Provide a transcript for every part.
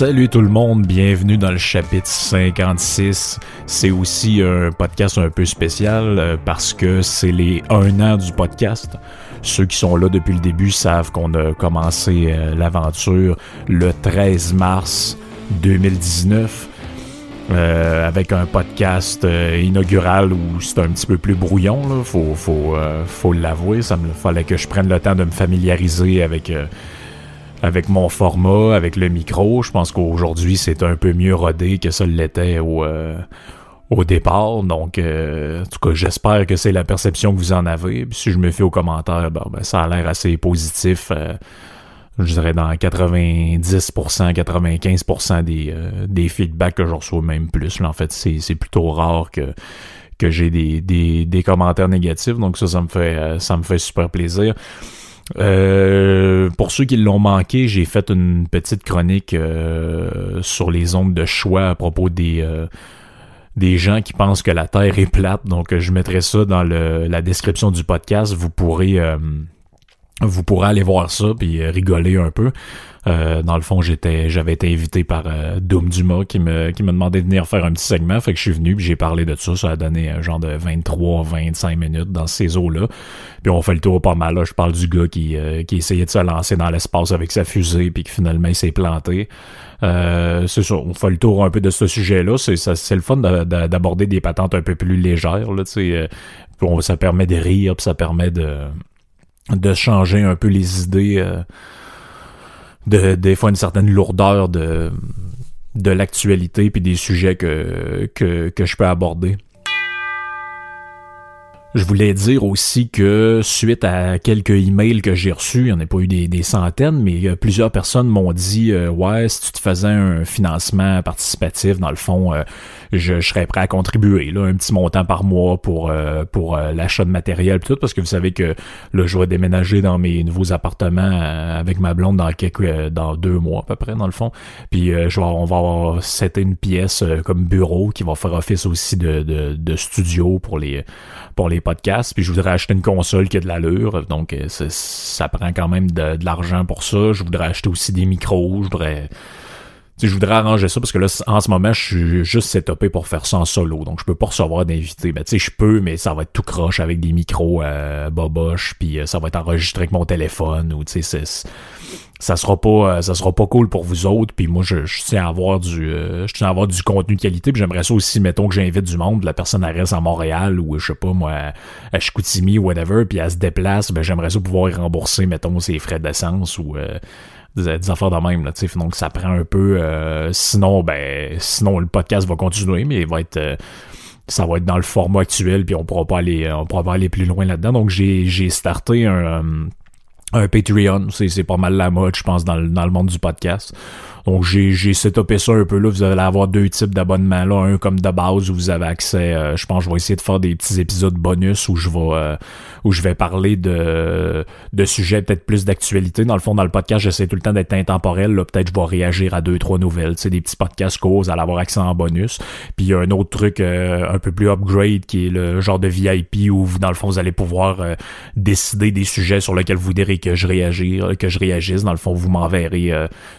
Salut tout le monde, bienvenue dans le chapitre 56. C'est aussi un podcast un peu spécial euh, parce que c'est les un an du podcast. Ceux qui sont là depuis le début savent qu'on a commencé euh, l'aventure le 13 mars 2019. Euh, avec un podcast inaugural où c'est un petit peu plus brouillon, là. Faut, faut, faut l'avouer. Ça me fallait que je prenne le temps de me familiariser avec avec mon format, avec le micro. Je pense qu'aujourd'hui, c'est un peu mieux rodé que ça l'était au, euh, au départ. Donc, euh, en tout cas, j'espère que c'est la perception que vous en avez. Puis si je me fie aux commentaires, ben, ça a l'air assez positif. Euh, je dirais dans 90%, 95% des, des feedbacks que je reçois, même plus. en fait, c'est plutôt rare que que j'ai des, des, des commentaires négatifs. Donc ça, ça me fait ça me fait super plaisir. Euh, pour ceux qui l'ont manqué, j'ai fait une petite chronique euh, sur les ondes de choix à propos des euh, des gens qui pensent que la Terre est plate. Donc, je mettrai ça dans le, la description du podcast. Vous pourrez vous pourrez aller voir ça puis rigoler un peu. Euh, dans le fond, j'étais, j'avais été invité par euh, Doom Dumas qui me, qui me demandait de venir faire un petit segment. Fait que je suis venu, puis j'ai parlé de ça. Ça a donné un genre de 23-25 minutes dans ces eaux-là. Puis on fait le tour pas mal. Là. Je parle du gars qui, euh, qui essayait de se lancer dans l'espace avec sa fusée, puis qui finalement il s'est planté. Euh, c'est ça, on fait le tour un peu de ce sujet-là. C'est, c'est le fun d'aborder des patentes un peu plus légères. Là, bon, ça permet de rire, puis ça permet de, de changer un peu les idées de, des fois une certaine lourdeur de, de l'actualité puis des sujets que, que, que je peux aborder. Je voulais dire aussi que suite à quelques emails que j'ai reçus, il n'y en a pas eu des, centaines, mais euh, plusieurs personnes m'ont dit euh, ouais, si tu te faisais un financement participatif, dans le fond, euh, je, serais prêt à contribuer, là, un petit montant par mois pour pour l'achat de matériel tout, parce que vous savez que là, je vais déménager dans mes nouveaux appartements avec ma blonde dans quelques dans deux mois à peu près, dans le fond. Puis je vais, on va avoir c'était une pièce comme bureau qui va faire office aussi de, de, de studio pour les pour les podcasts, puis je voudrais acheter une console qui a de l'allure, donc euh, ça prend quand même de, l'argent pour ça. Je voudrais acheter aussi des micros, je voudrais je voudrais arranger ça parce que là, en ce moment, je suis juste setupé pour faire ça en solo. Donc, je peux pas recevoir d'invités. Ben, tu sais, je peux, mais ça va être tout croche avec des micros euh, boboche, puis euh, ça va être enregistré avec mon téléphone ou tu sais, ça sera pas euh, ça sera pas cool pour vous autres puis moi je, tiens à avoir du euh, je tiens à avoir du contenu de qualité puis j'aimerais ça aussi mettons que j'invite du monde la personne elle reste à Montréal ou je sais pas moi à Chicoutimi ou whatever puis elle se déplace ben j'aimerais ça pouvoir y rembourser mettons ses frais d'essence ou euh, des, affaires de même là donc ça prend un peu sinon ben sinon le podcast va continuer mais il va être ça va être dans le format actuel puis on pourra pas aller on pourra pas aller plus loin là-dedans donc j'ai j'ai starté un un Patreon, c'est pas mal la mode, je pense, dans le, dans le monde du podcast. Donc j'ai j'ai setupé ça un peu là. Vous allez avoir deux types d'abonnements là, un comme de base où vous avez accès. Euh, je pense je vais essayer de faire des petits épisodes bonus où je vais euh, où je vais parler de de sujets peut-être plus d'actualité. Dans le fond, dans le podcast, j'essaie tout le temps d'être intemporel. Là, peut-être je vais réagir à deux trois nouvelles. Sais, des petits podcasts cause, vous allez avoir accès en bonus. Puis il y a un autre truc euh, un peu plus upgrade qui est le genre de VIP où vous dans le fond vous allez pouvoir décider des sujets sur lesquels vous voudrez que je réagisse, que je réagisse. Dans le fond, vous m'enverrez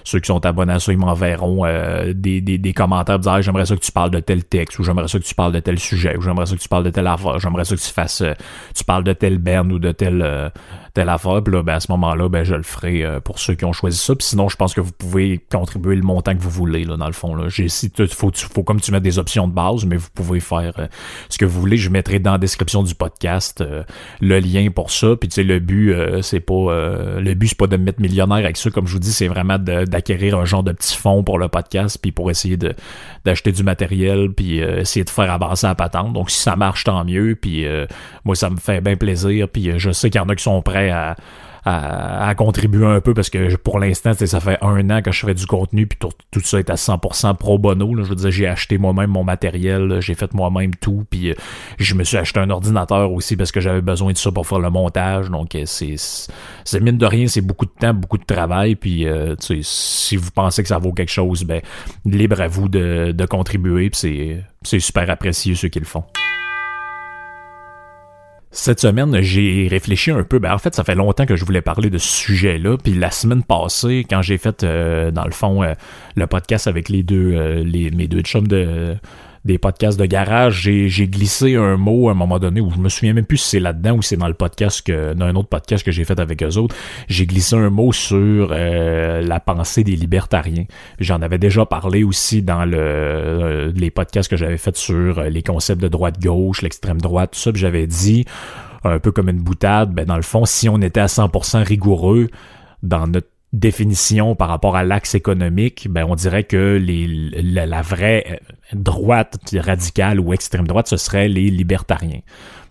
ceux qui sont abonnés ça, ils m'enverront euh, des, des, des, commentaires dire j'aimerais ça que tu parles de tel texte ou j'aimerais ça que tu parles de tel sujet ou j'aimerais ça que tu parles de telle affaire, j'aimerais ça que tu fasses euh, tu parles de tel band ou de tel euh, telle affaire. Puis là, ben, à ce moment-là, ben, je le ferai pour ceux qui ont choisi ça. Puis sinon, je pense que vous pouvez contribuer le montant que vous voulez, là, dans le fond. Là. J'ai, si, faut, faut comme tu mets des options de base, mais vous pouvez faire ce que vous voulez. Je mettrai dans la description du podcast le lien pour ça. Puis tu sais, le but, c'est pas le but, c'est pas de me mettre millionnaire avec ça. Comme je vous dis, c'est vraiment d'acquérir un genre de petits fonds pour le podcast, puis pour essayer de d'acheter du matériel, puis euh, essayer de faire avancer la patente. Donc si ça marche, tant mieux. Puis euh, moi, ça me fait bien plaisir. Puis euh, je sais qu'il y en a qui sont prêts à contribuer un peu parce que pour l'instant, ça fait un an que je fais du contenu puis tout, ça est à 100% pro bono. Je veux dire, j'ai acheté moi-même mon matériel, j'ai fait moi-même tout, puis euh, je me suis acheté un ordinateur aussi parce que j'avais besoin de ça pour faire le montage. Donc euh, c'est, mine de rien, c'est beaucoup de temps, beaucoup de travail. Puis euh, si vous pensez que ça vaut quelque chose, ben libre à vous de, contribuer. C'est super apprécié ceux qui le font. Cette semaine, j'ai réfléchi un peu. Ben, en fait, ça fait longtemps que je voulais parler de ce sujet-là. Puis la semaine passée, quand j'ai fait, euh, dans le fond, euh, le podcast avec les deux, euh, les, mes deux chums de, des podcasts de garage, j'ai glissé un mot à un moment donné où je me souviens même plus si c'est là-dedans ou c'est dans le podcast que dans un autre podcast que j'ai fait avec eux autres. J'ai glissé un mot sur euh, la pensée des libertariens. J'en avais déjà parlé aussi dans le euh, les podcasts que j'avais fait sur euh, les concepts de droite-gauche, l'extrême droite, tout ça. J'avais dit un peu comme une boutade, ben dans le fond, si on était à 100% rigoureux dans notre définition par rapport à l'axe économique, ben on dirait que les, la, vraie euh, droite radicale ou extrême droite, ce serait les libertariens.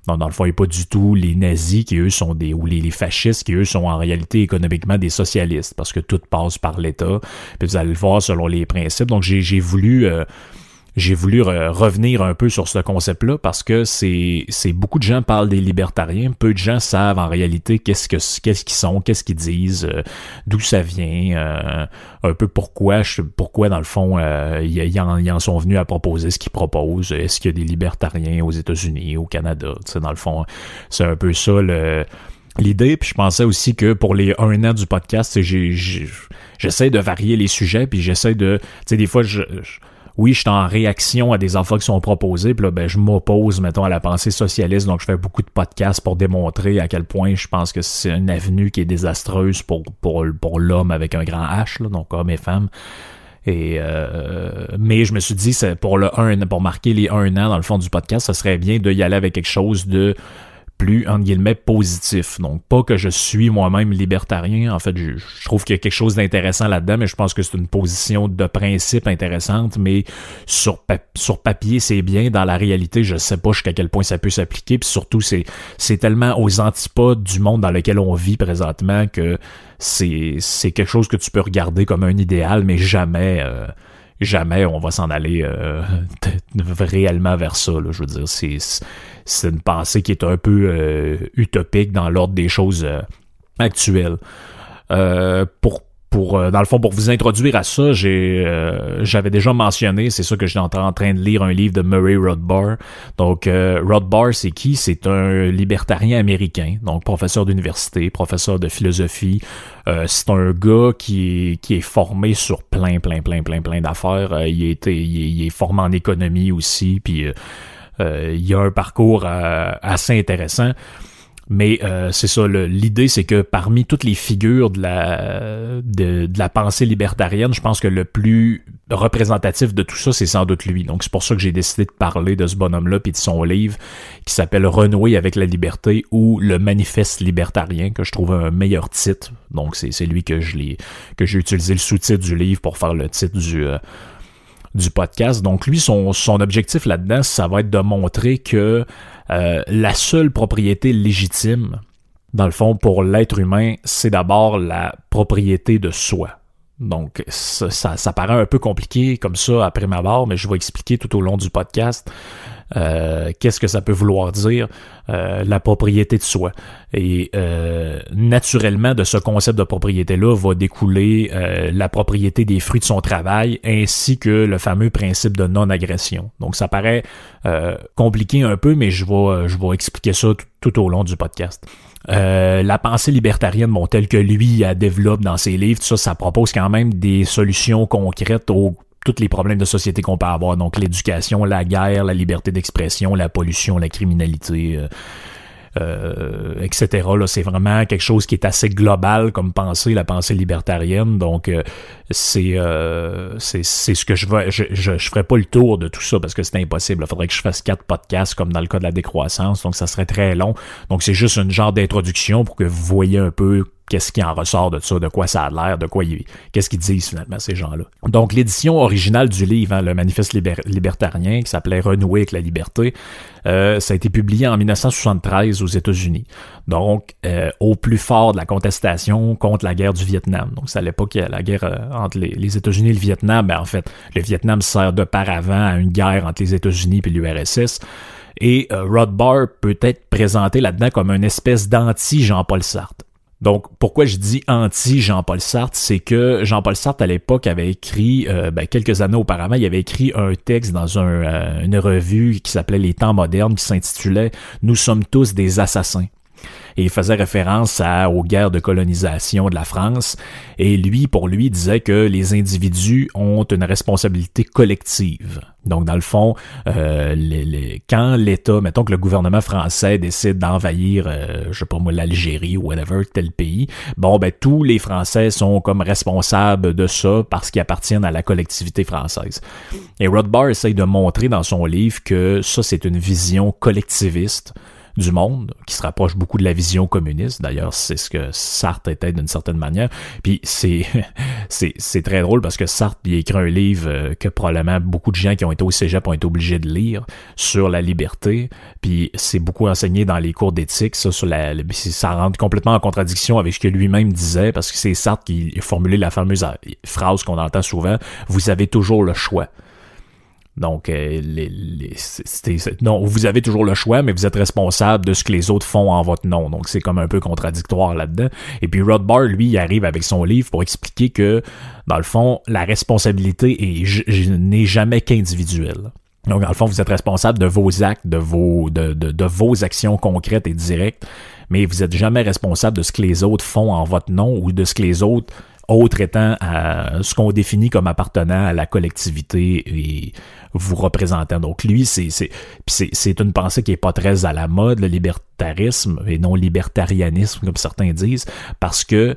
Donc, dans le fond, il n'y a pas du tout les nazis qui, eux, sont des, ou les, fascistes qui, eux, sont en réalité économiquement des socialistes, parce que tout passe par l'État, puis vous allez le voir selon les principes. Donc, j'ai voulu... Euh, j'ai voulu revenir un peu sur ce concept-là parce que c'est, beaucoup de gens parlent des libertariens, peu de gens savent en réalité qu'est-ce que qu'est-ce qu'ils sont, qu'est-ce qu'ils disent, euh, d'où ça vient, euh, un peu pourquoi, pourquoi dans le fond euh, ils, en, sont venus à proposer ce qu'ils proposent. Est-ce qu'il y a des libertariens aux États-Unis, au Canada, dans le fond, c'est un peu ça l'idée. Puis je pensais aussi que pour les un an du podcast, j'essaie de varier les sujets, puis j'essaie de, tu sais, des fois je oui, je suis en réaction à des enfants qui sont proposés, puis là, ben, je m'oppose, mettons, à la pensée socialiste, donc je fais beaucoup de podcasts pour démontrer à quel point je pense que c'est une avenue qui est désastreuse pour, pour, pour l'homme avec un grand H, là, donc homme et femme. Et euh, mais je me suis dit, pour le un, pour marquer les un an dans le fond du podcast, ça serait bien de y aller avec quelque chose de plus, entre guillemets, positif. Donc, pas que je suis moi-même libertarien. En fait, je, trouve qu'il y a quelque chose d'intéressant là-dedans, mais je pense que c'est une position de principe intéressante, mais sur, papier, c'est bien. Dans la réalité, je sais pas jusqu'à quel point ça peut s'appliquer. Puis surtout, c'est, c'est tellement aux antipodes du monde dans lequel on vit présentement que c'est, c'est quelque chose que tu peux regarder comme un idéal, mais jamais... Euh, jamais on va s'en aller euh, réellement vers ça. Là. Je veux dire, c'est, c'est une pensée qui est un peu euh, utopique dans l'ordre des choses euh, actuelles. pour pour dans le fond pour vous introduire à ça, j'ai j'avais déjà mentionné, c'est ça que j'étais en, train de lire un livre de Murray Rothbard. Donc Rothbard c'est qui? C'est un libertarien américain, donc professeur d'université, professeur de philosophie, euh, c'est un gars qui est, qui est formé sur plein, plein, plein, plein, plein d'affaires. Euh, il, est, il, est, formé en économie aussi, puis euh, il a un parcours assez intéressant. Mais euh, c'est ça, l'idée, c'est que parmi toutes les figures de la, de, la pensée libertarienne, je pense que le plus représentatif de tout ça, c'est sans doute lui. Donc c'est pour ça que j'ai décidé de parler de ce bonhomme-là puis de son livre qui s'appelle Renouer avec la liberté ou le manifeste libertarien, que je trouve un meilleur titre. Donc c'est lui que je l'ai que j'ai utilisé le sous-titre du livre pour faire le titre du euh, du podcast. Donc lui, son, objectif là-dedans, ça va être de montrer que euh, la seule propriété légitime, dans le fond, pour l'être humain, c'est d'abord la propriété de soi. Donc, ça, ça, paraît un peu compliqué comme ça après ma barre, mais je vais expliquer tout au long du podcast. Euh, qu'est-ce que ça peut vouloir dire? Euh, la propriété de soi. Et euh, naturellement, de ce concept de propriété-là va découler la propriété des fruits de son travail ainsi que le fameux principe de non-agression. Donc ça paraît compliqué un peu, mais je vais, je vais expliquer ça tout, au long du podcast. la pensée libertarienne, bon, telle que lui a développe dans ses livres, ça, ça propose quand même des solutions concrètes aux tous les problèmes de société qu'on peut avoir. Donc l'éducation, la guerre, la liberté d'expression, la pollution, la criminalité, euh, euh, etc. Là, c'est vraiment quelque chose qui est assez global comme pensée, la pensée libertarienne. Donc euh, c'est c'est c'est ce que je veux. Je, je, ferai pas le tour de tout ça parce que c'est impossible. Il faudrait que je fasse quatre podcasts comme dans le cas de la décroissance. Donc ça serait très long. Donc c'est juste une genre d'introduction pour que vous voyez un peu qu'est-ce qui en ressort de ça, de quoi ça a l'air, de quoi ils, qu'est-ce qu'ils disent finalement ces gens-là. Donc l'édition originale du livre, hein, le manifeste libertarien, qui s'appelait Renouer avec la liberté, euh, ça a été publié en 1973 aux États-Unis. Donc euh, au plus fort de la contestation contre la guerre du Vietnam. Donc c'est à l'époque la guerre euh, entre les, États-Unis et le Vietnam. Ben, en fait, le Vietnam sert de paravent à une guerre entre les États-Unis et l'URSS. Et Rothbard peut être présenté là-dedans comme une espèce d'anti-Jean-Paul Sartre. Donc, pourquoi je dis anti-Jean-Paul Sartre, c'est que Jean-Paul Sartre, à l'époque, avait écrit, euh, ben, quelques années auparavant, il avait écrit un texte dans euh, une revue qui s'appelait Les temps modernes, qui s'intitulait Nous sommes tous des assassins et il faisait référence à, aux guerres de colonisation de la France. Et lui, pour lui, disait que les individus ont une responsabilité collective. Donc, dans le fond, euh, les, quand l'État, mettons que le gouvernement français décide d'envahir, euh, je sais pas moi, l'Algérie ou whatever, tel pays, bon, ben tous les Français sont comme responsables de ça parce qu'ils appartiennent à la collectivité française. Et Rothbard essaye de montrer dans son livre que ça, c'est une vision collectiviste du monde, qui se rapproche beaucoup de la vision communiste. D'ailleurs, c'est ce que Sartre était d'une certaine manière. Puis c'est, c'est, très drôle parce que Sartre, il a écrit un livre euh, que probablement beaucoup de gens qui ont été au cégep ont été obligés de lire sur la liberté. Puis c'est beaucoup enseigné dans les cours d'éthique, ça, sur la, ça rentre complètement en contradiction avec ce que lui-même disait parce que c'est Sartre qui a formulé la fameuse euh, phrase qu'on entend souvent, vous avez toujours le choix. Donc, euh, non, vous avez toujours le choix, mais vous êtes responsable de ce que les autres font en votre nom. Donc, c'est comme un peu contradictoire là-dedans. Et puis, Rothbard, lui, il arrive avec son livre pour expliquer que, dans le fond, la responsabilité n'est jamais qu'individuelle. Donc, dans le fond, vous êtes responsable de vos actes, de vos, de, de, de vos actions concrètes et directes, mais vous êtes jamais responsable de ce que les autres font en votre nom ou de ce que les autres autre étant à ce qu'on définit comme appartenant à la collectivité et vous représentant. Donc lui, c'est une pensée qui est pas très à la mode, le libertarisme et non libertarianisme comme certains disent, parce que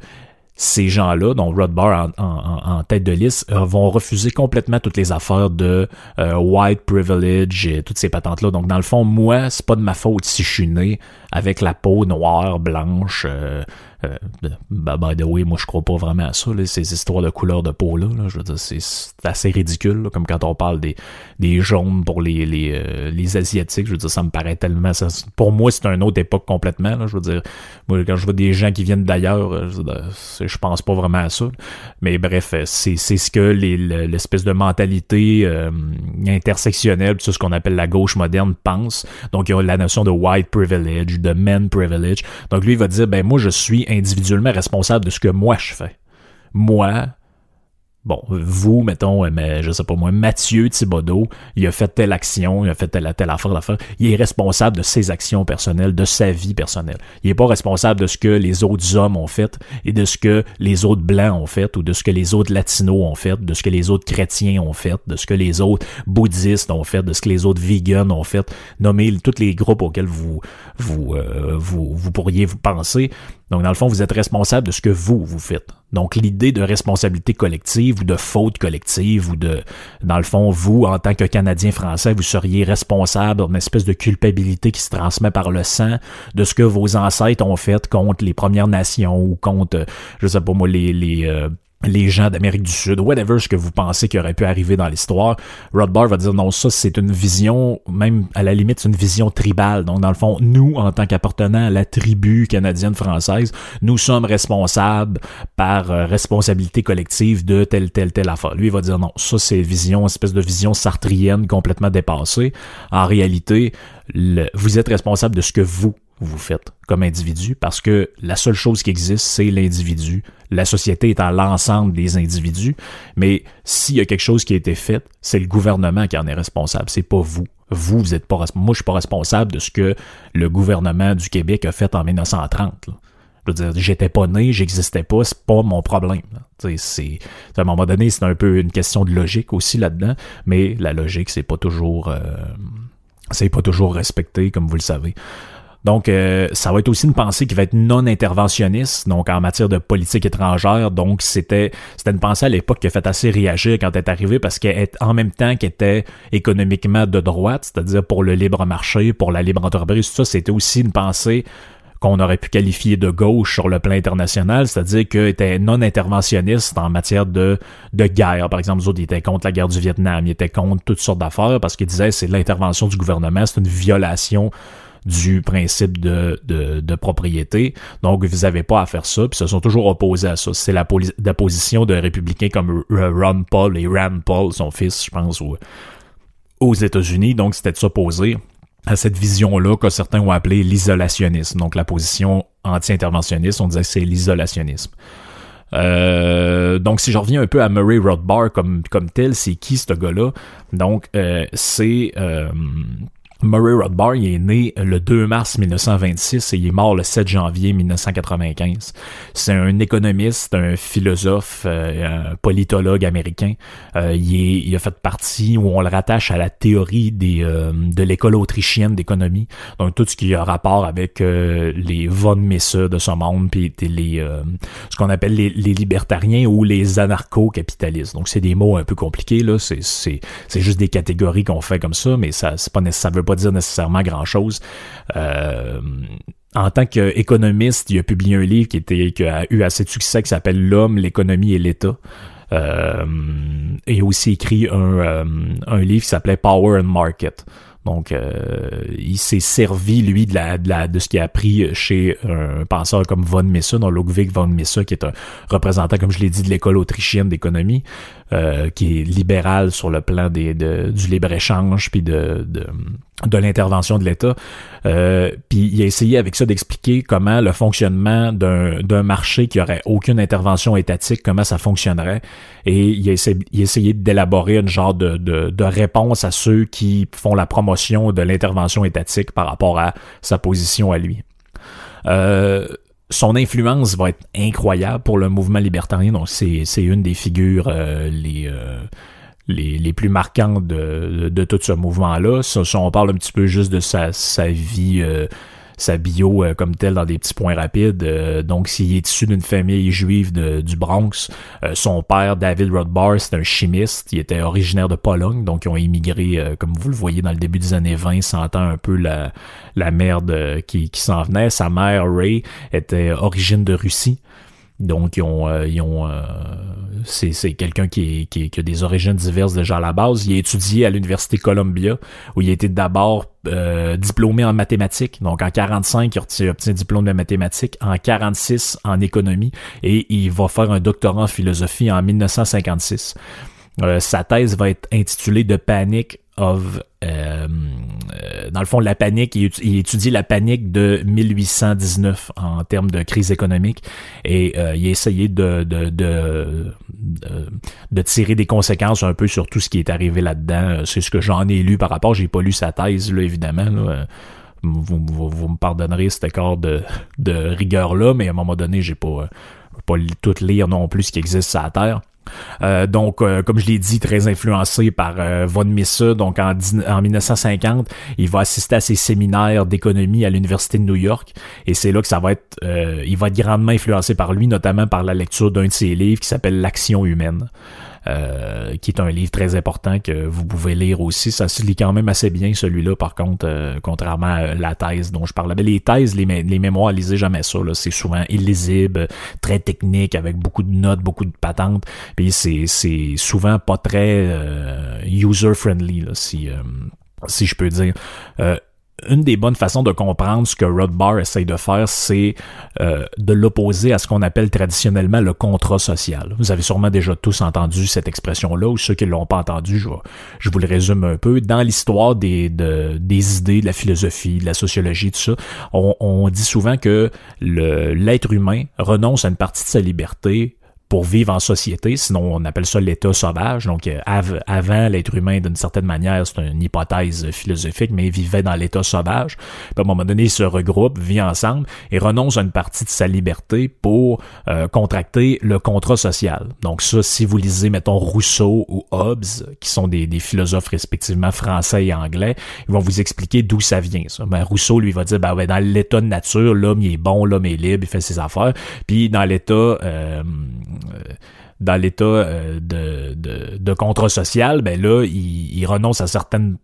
ces gens-là, dont Rothbard en, en, tête de liste, euh, vont refuser complètement toutes les affaires de euh, white privilege et toutes ces patentes-là. Donc, dans le fond, moi, c'est pas de ma faute si je suis né avec la peau noire, blanche, euh, bah, by the way, moi je crois pas vraiment à ça, ces histoires de couleur de peau là. je veux dire, c'est assez ridicule, comme quand on parle des, des jaunes pour les, les, euh, les asiatiques. Je veux dire, ça me paraît tellement. Ça, pour moi, c'est une autre époque complètement. Là, je veux dire, moi quand je vois des gens qui viennent d'ailleurs, euh, je, je, pense pas vraiment à ça. Mais bref, c'est ce que l'espèce de mentalité intersectionnelle, c'est ce qu'on appelle la gauche moderne pense. Donc il y a la notion de white privilege, de men privilege. Donc lui il va dire ben moi je suis individuellement responsable de ce que moi je fais. Moi, bon, vous, mettons, euh, mais je sais pas moi, Mathieu Thibodeau, il a fait telle action, il a fait telle, telle affaire. Il est responsable de ses actions personnelles, de sa vie personnelle. Il est pas responsable de ce que les autres hommes ont fait et de ce que les autres blancs ont fait ou de ce que les autres latinos ont fait, de ce que les autres chrétiens ont fait, de ce que les autres bouddhistes ont fait, de ce que les autres vegans ont fait. Nommez tous les groupes auxquels vous, vous, euh, vous, vous pourriez vous penser. Donc, dans le fond, vous êtes responsable de ce que vous, vous faites. Donc, l'idée de responsabilité collective ou de faute collective ou de, dans le fond, vous, en tant que Canadien français, vous seriez responsable d'une espèce de culpabilité qui se transmet par le sang de ce que vos ancêtres ont fait contre les Premières Nations ou contre, je sais pas moi, les, les, euh, les gens d'Amérique du Sud, whatever ce que vous pensez qui aurait pu arriver dans l'histoire, Rothbard va dire non, ça c'est une vision, même à la limite, c'est une vision tribale. Donc dans le fond, nous, en tant qu'appartenant à la tribu canadienne-française, nous sommes responsables par euh, responsabilité collective de telle, telle, telle affaire. Lui, va dire non, ça c'est vision, espèce de vision sartrienne complètement dépassée. En réalité, vous êtes responsable de ce que vous, vous faites comme individu parce que la seule chose qui existe, c'est l'individu. La société est à l'ensemble des individus, mais s'il y a quelque chose qui a été fait, c'est le gouvernement qui en est responsable, c'est pas vous. Vous, vous êtes pas moi je suis pas responsable de ce que le gouvernement du Québec a fait en 1930. Je veux dire, j'étais pas né, j'existais pas, c'est pas mon problème. C'est, à un moment donné, c'est un peu une question de logique aussi là-dedans, mais la logique, c'est pas toujours, euh, c'est pas toujours respecté, comme vous le savez. Donc, euh, ça va être aussi une pensée qui va être non interventionniste, donc en matière de politique étrangère. Donc, c'était c'était une pensée à l'époque qui a fait assez réagir quand elle est arrivée parce qu'elle en même temps qu'elle était économiquement de droite, c'est-à-dire pour le libre marché, pour la libre entreprise, tout ça, c'était aussi une pensée qu'on aurait pu qualifier de gauche sur le plan international, c'est-à-dire qu'elle était non interventionniste en matière de, de guerre. Par exemple, les autres, ils étaient contre la guerre du Vietnam, ils étaient contre toutes sortes d'affaires parce qu'ils disaient c'est l'intervention du gouvernement, c'est une violation du principe de, de, propriété. Donc, vous n'avez pas à faire ça, puis se sont toujours opposés à ça. C'est la, position de républicains comme Ron Paul et Rand Paul, son fils, je pense, aux États-Unis. Donc, c'était de s'opposer à cette vision-là que certains ont appelé l'isolationnisme. Donc la position anti-interventionniste, on disait que c'est l'isolationnisme. Euh, donc, si je reviens un peu à Murray Rothbard comme, comme tel, c'est qui ce gars-là? Donc, euh, c'est euh, Murray Rothbard, il est né le 2 mars 1926 et il est mort le 7 janvier 1995. C'est un économiste, un philosophe, euh, un politologue américain. Euh, il, a fait partie, où on le rattache à la théorie des, euh, de l'école autrichienne d'économie. Donc tout ce qui a rapport avec les von Mises de ce monde, puis les, ce qu'on appelle les, libertariens ou les anarcho-capitalistes. Donc c'est des mots un peu compliqués, là. C'est juste des catégories qu'on fait comme ça, mais ça, pas, ça veut dire nécessairement grand-chose. Euh, en tant qu'économiste, il a publié un livre qui, était, qui a eu assez de succès qui s'appelle L'homme, l'économie et l'État. Euh, et aussi écrit un, euh, un livre qui s'appelait Power and Market. Donc, euh, il s'est servi, lui, de, la, de, la, de ce qu'il a appris chez un penseur comme von Mises, donc Ludwig von Mises, qui est un représentant, comme je l'ai dit, de l'école autrichienne d'économie, euh, qui est libéral sur le plan des, de, du libre-échange, puis de, de l'intervention de l'État. Euh, puis il a essayé avec ça d'expliquer comment le fonctionnement d'un marché qui aurait aucune intervention étatique, comment ça fonctionnerait. Et il a essayé, essayé d'élaborer une genre de, de, de réponse à ceux qui font la promotion de l'intervention étatique par rapport à sa position à lui. Euh, son influence va être incroyable pour le mouvement libertarien, donc c'est, une des figures euh, les, euh, les, les, plus marquantes de, de, tout ce mouvement-là. On parle un petit peu juste de sa, sa vie sa bio euh, comme telle dans des petits points rapides. Euh, donc, s'il est issu d'une famille juive de, du Bronx, euh, son père, David Rothbard, c'est un chimiste. Il était originaire de Pologne, donc ils ont immigré, comme vous le voyez, dans le début des années 20, sentant un peu la, la merde qui, qui s'en venait. Sa mère, Ray, était origine de Russie. Donc, ils ont, euh, ont euh, c'est, quelqu'un qui, qui, qui, a des origines diverses déjà à la base. Il a étudié à l'université Columbia, où il a été d'abord euh, diplômé en mathématiques. Donc, en 45, il a obtenu un diplôme de mathématiques. En 46, en économie. Et il va faire un doctorat en philosophie en 1956. sa thèse va être intitulée The Panic of euh, euh, dans le fond la panique il, étudie la panique de 1819 en termes de crise économique et euh, il a essayé de de, de, de, tirer des conséquences un peu sur tout ce qui est arrivé là-dedans. C'est ce que j'en ai lu par rapport. J'ai pas lu sa thèse là évidemment Vous, vous, me pardonnerez cet écart de, de rigueur là mais à un moment donné j'ai pas pas tout lire non plus ce qui existe sur la terre euh, donc, euh, comme je l'ai dit, très influencé par euh, von Mises. Donc, en, en 1950, il va assister à ses séminaires d'économie à l'université de New York, et c'est là que ça va être, il va être grandement influencé par lui, notamment par la lecture d'un de ses livres qui s'appelle L'action humaine. Euh, qui est un livre très important que vous pouvez lire aussi. Ça se lit quand même assez bien, celui-là, par contre, euh, contrairement à la thèse dont je parlais. les thèses, les, mémoires, lisez jamais ça. C'est souvent illisible, très technique, avec beaucoup de notes, beaucoup de patentes. Puis c'est, souvent pas très euh, user-friendly, si, si je peux dire une des bonnes façons de comprendre ce que Rothbard essaye de faire, c'est euh, de l'opposer à ce qu'on appelle traditionnellement le contrat social. Vous avez sûrement déjà tous entendu cette expression-là, ou ceux qui ne l'ont pas entendu, je, vous le résume un peu. Dans l'histoire des, des idées, de la philosophie, de la sociologie, tout ça, on, on dit souvent que l'être humain renonce à une partie de sa liberté pour vivre en société, sinon on appelle ça l'état sauvage. Donc euh, avant l'être humain, d'une certaine manière, c'est une hypothèse philosophique, mais il vivait dans l'état sauvage. Puis à un moment donné, il se regroupe, vit ensemble et renonce à une partie de sa liberté pour euh, contracter le contrat social. Donc ça, si vous lisez, mettons, Rousseau ou Hobbes, qui sont des, des philosophes respectivement français et anglais, ils vont vous expliquer d'où ça vient. Ça. Ben, Rousseau, lui, va dire, ben, ouais, dans l'état de nature, l'homme, il est bon, l'homme est libre, il fait ses affaires. Puis dans l'état... Euh, dans l'état euh, de, de, contrat social, ben là, il, renonce à certaines,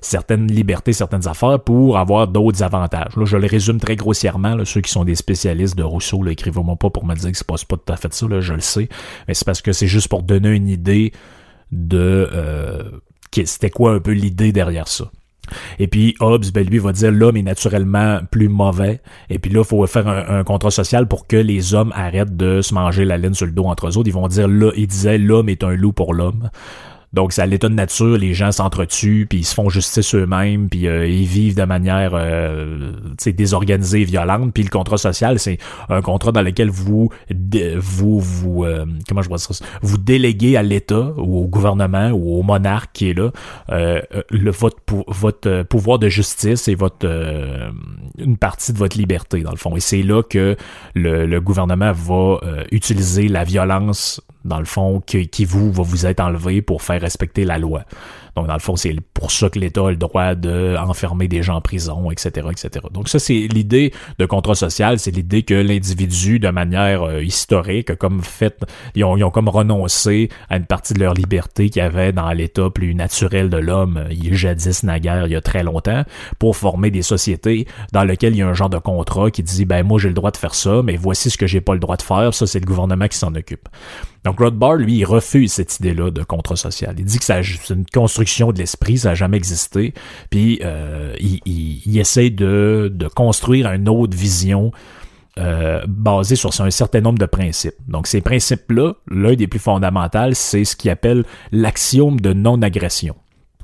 certaines libertés, certaines affaires pour avoir d'autres avantages. Là, je le résume très grossièrement. Ceux qui sont des spécialistes de Rousseau, écrivez-moi pas pour me dire que c'est pas, pas tout à fait ça, là, je le sais. Mais c'est parce que c'est juste pour donner une idée de euh, c'était quoi un peu l'idée derrière ça. Et puis Hobbes, ben, lui, va dire l'homme est naturellement plus mauvais. Et puis là, il faut faire un, contrat social pour que les hommes arrêtent de se manger la laine sur le dos entre eux autres. Ils vont dire là, il disait l'homme est un loup pour l'homme. Donc, c'est à l'état de nature, les gens s'entretuent, puis ils se font justice eux-mêmes, puis euh, ils vivent de manière euh, désorganisée et violente. Puis le contrat social, c'est un contrat dans lequel vous vous vous euh, comment je vois ça? Vous déléguez à l'État ou au gouvernement ou au monarque qui est là euh, le votre votre pouvoir de justice et votre une partie de votre liberté dans le fond. Et c'est là que le, le gouvernement va utiliser la violence dans le fond, qui, vous va vous être enlevé pour faire respecter la loi. Donc, dans le fond, c'est pour ça que l'État a le droit d'enfermer des gens en prison, etc., etc. Donc, ça, c'est l'idée de contrat social, c'est l'idée que l'individu, de manière euh, historique, comme fait, ils ont, comme renoncé à une partie de leur liberté qu'il y avait dans l'État plus naturel de l'homme, euh, il jadis, naguère, il y a très longtemps, pour former des sociétés dans lesquelles il y a un genre de contrat qui dit, ben, moi, j'ai le droit de faire ça, mais voici ce que j'ai pas le droit de faire, ça, c'est le gouvernement qui s'en occupe. Donc Rothbard, lui, il refuse cette idée-là de contrat social. Il dit que c'est une construction de l'esprit, ça n'a jamais existé. Puis euh, il, essaie de, construire une autre vision euh, basée sur un certain nombre de principes. Donc ces principes-là, l'un des plus fondamentaux, c'est ce qu'il appelle l'axiome de non-agression.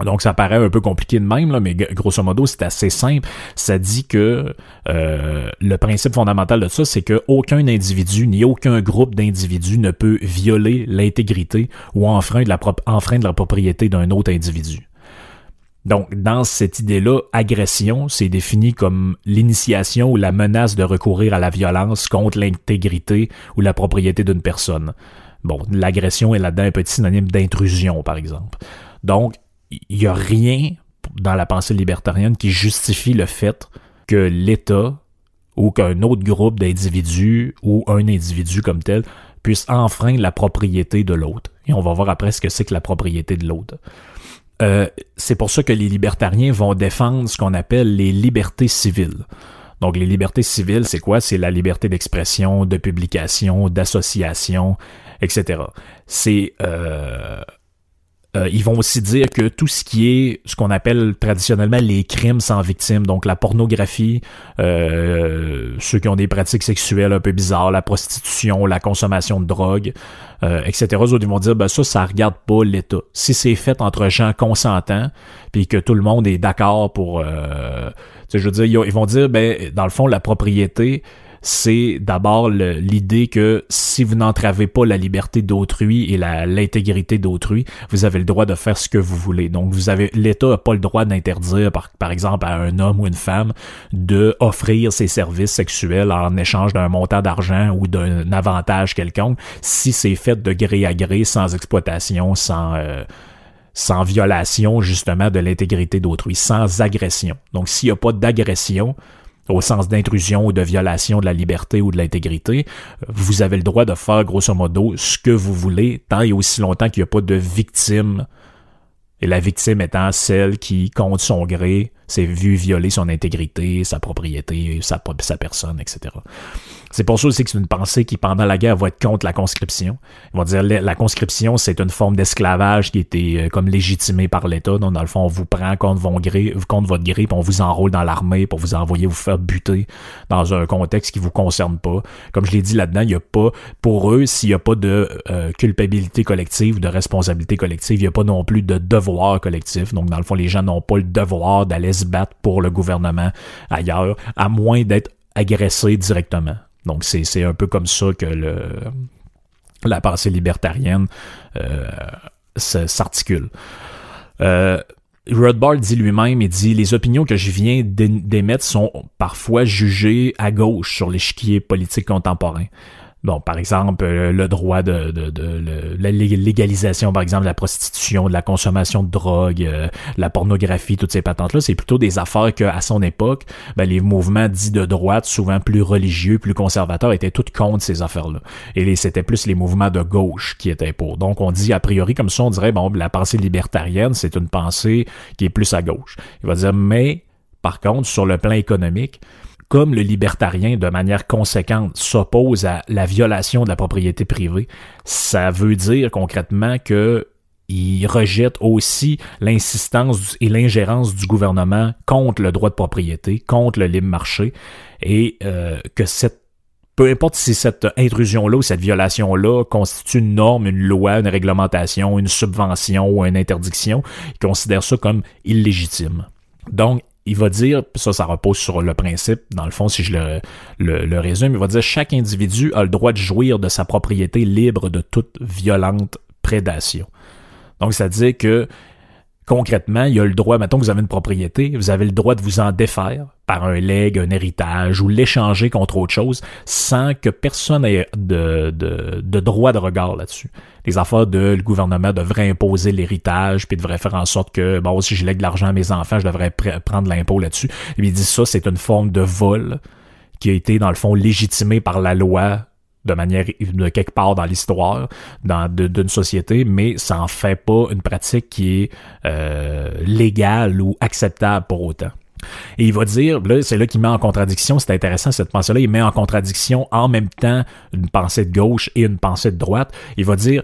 Donc ça paraît un peu compliqué de même, mais grosso modo, c'est assez simple. Ça dit que euh, le principe fondamental de ça, c'est que aucun individu ni aucun groupe d'individus ne peut violer l'intégrité ou enfreindre la, enfreindre la propriété d'un autre individu. Donc, dans cette idée-là, agression, c'est défini comme l'initiation ou la menace de recourir à la violence contre l'intégrité ou la propriété d'une personne. Bon, l'agression est là-dedans un petit synonyme d'intrusion, par exemple. Donc, il n'y a rien dans la pensée libertarienne qui justifie le fait que l'État ou qu'un autre groupe d'individus ou un individu comme tel puisse enfreindre la propriété de l'autre. Et on va voir après ce que c'est que la propriété de l'autre. Euh, c'est pour ça que les libertariens vont défendre ce qu'on appelle les libertés civiles. Donc les libertés civiles, c'est quoi? C'est la liberté d'expression, de publication, d'association, etc. C'est euh, euh, ils vont aussi dire que tout ce qui est ce qu'on appelle traditionnellement les crimes sans victime, donc la pornographie, euh, ceux qui ont des pratiques sexuelles un peu bizarres, la prostitution, la consommation de drogue, euh, etc. Ils vont dire ben ça, ça regarde pas l'État. Si c'est fait entre gens consentants, puis que tout le monde est d'accord pour, euh, je veux dire, ils vont dire ben dans le fond la propriété c'est d'abord l'idée que si vous n'entravez pas la liberté d'autrui et l'intégrité d'autrui, vous avez le droit de faire ce que vous voulez. Donc, vous avez l'État n'a pas le droit d'interdire, par, exemple, à un homme ou une femme de offrir ses services sexuels en échange d'un montant d'argent ou d'un avantage quelconque, si c'est fait de gré à gré, sans exploitation, sans euh, sans violation justement de l'intégrité d'autrui, sans agression. Donc s'il n'y a pas d'agression, au sens d'intrusion ou de violation de la liberté ou de l'intégrité, vous avez le droit de faire grosso modo ce que vous voulez tant et aussi longtemps qu'il n'y a pas de victime. Et la victime étant celle qui, contre son gré, s'est vue violer son intégrité, sa propriété, sa, sa personne, etc. C'est pour ça aussi que c'est une pensée qui, pendant la guerre, va être contre la conscription. Ils vont dire la, conscription, c'est une forme d'esclavage qui était euh, comme légitimée par l'État. Donc, dans le fond, on vous prend contre, votre gré, contre votre gré, puis on vous enrôle dans l'armée pour vous envoyer vous faire buter dans un contexte qui vous concerne pas. Comme je l'ai dit là-dedans, il n'y a pas, pour eux, s'il n'y a pas de euh, culpabilité collective, de responsabilité collective, il n'y a pas non plus de devoir collectif. Donc, dans le fond, les gens n'ont pas le devoir d'aller se battre pour le gouvernement ailleurs, à moins d'être agressés directement. Donc c'est un peu comme ça que le, la pensée libertarienne euh, s'articule. Euh, dit lui-même, il dit les opinions que je viens d'émettre sont parfois jugées à gauche sur l'échiquier politique contemporain. Bon, par exemple, euh, le droit de, la légalisation, par exemple, de la prostitution, de la consommation de drogue, euh, la pornographie, toutes ces patentes-là, c'est plutôt des affaires qu'à son époque, ben, les mouvements dits de droite, souvent plus religieux, plus conservateurs, étaient tous contre ces affaires-là. Et c'était plus les mouvements de gauche qui étaient pour. Donc, on dit a priori comme ça, on dirait, bon, la pensée libertarienne, c'est une pensée qui est plus à gauche. Il va dire, mais, par contre, sur le plan économique, comme le libertarien, de manière conséquente, s'oppose à la violation de la propriété privée, ça veut dire concrètement que il rejette aussi l'insistance et l'ingérence du gouvernement contre le droit de propriété, contre le libre marché, et euh, que cette peu importe si cette intrusion-là ou cette violation-là constitue une norme, une loi, une réglementation, une subvention ou une interdiction, il considère ça comme illégitime. Donc, il va dire, ça, ça repose sur le principe, dans le fond, si je le, résume, il va dire chaque individu a le droit de jouir de sa propriété libre de toute violente prédation. Donc, c'est-à-dire que concrètement, il y a le droit, mettons que vous avez une propriété, vous avez le droit de vous en défaire par un leg, un héritage ou l'échanger contre autre chose sans que personne ait de, de, de droit de regard là-dessus. Les affaires de le gouvernement devrait imposer l'héritage puis devrait faire en sorte que, bon, si je lègue de l'argent à mes enfants, je devrais prendre l'impôt là-dessus. Et il dit ça, c'est une forme de vol qui a été, dans le fond, légitimé par la loi de manière de quelque part dans l'histoire d'une société, mais ça en fait pas une pratique qui est euh, légale ou acceptable pour autant. Et il va dire, là, c'est là qu'il met en contradiction, c'est intéressant cette pensée-là, il met en contradiction en même temps une pensée de gauche et une pensée de droite. Il va dire,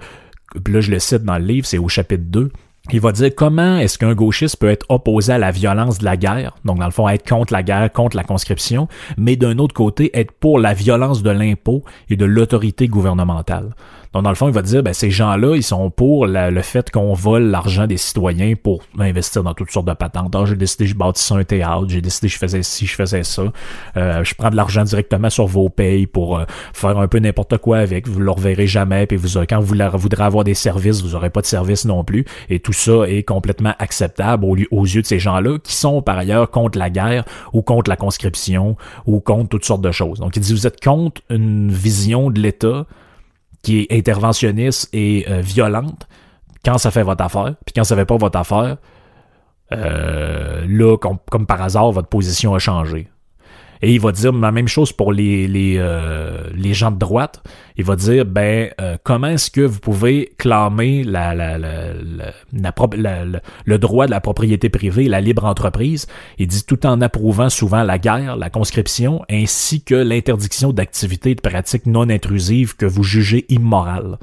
là je le cite dans le livre, c'est au chapitre 2, il va dire comment est-ce qu'un gauchiste peut être opposé à la violence de la guerre, donc dans le fond être contre la guerre, contre la conscription, mais d'un autre côté être pour la violence de l'impôt et de l'autorité gouvernementale. Donc, dans le fond, il va dire, ben, ces gens-là, ils sont pour le fait qu'on vole l'argent des citoyens pour investir dans toutes sortes de patentes. Ah, j'ai décidé, je bâtissais un théâtre, j'ai décidé, je faisais ci, je faisais ça. Euh, je prends de l'argent directement sur vos payes pour euh, faire un peu n'importe quoi avec. Vous le reverrez jamais, puis vous, quand vous voudrez avoir des services, vous aurez pas de services non plus. Et tout ça est complètement acceptable aux, aux yeux de ces gens-là, qui sont par ailleurs contre la guerre ou contre la conscription ou contre toutes sortes de choses. Donc, il dit, vous êtes contre une vision de l'État qui est interventionniste et euh, violente quand ça fait votre affaire, puis quand ça fait pas votre affaire, euh, là, comme, par hasard, votre position a changé. Et il va dire la même chose pour les, les, euh, les gens de droite. Il va dire, ben, euh, comment est-ce que vous pouvez clamer la, la, la, le droit de la propriété privée, la libre entreprise? Il dit tout en approuvant souvent la guerre, la conscription, ainsi que l'interdiction d'activités et de pratiques non intrusives que vous jugez immorales.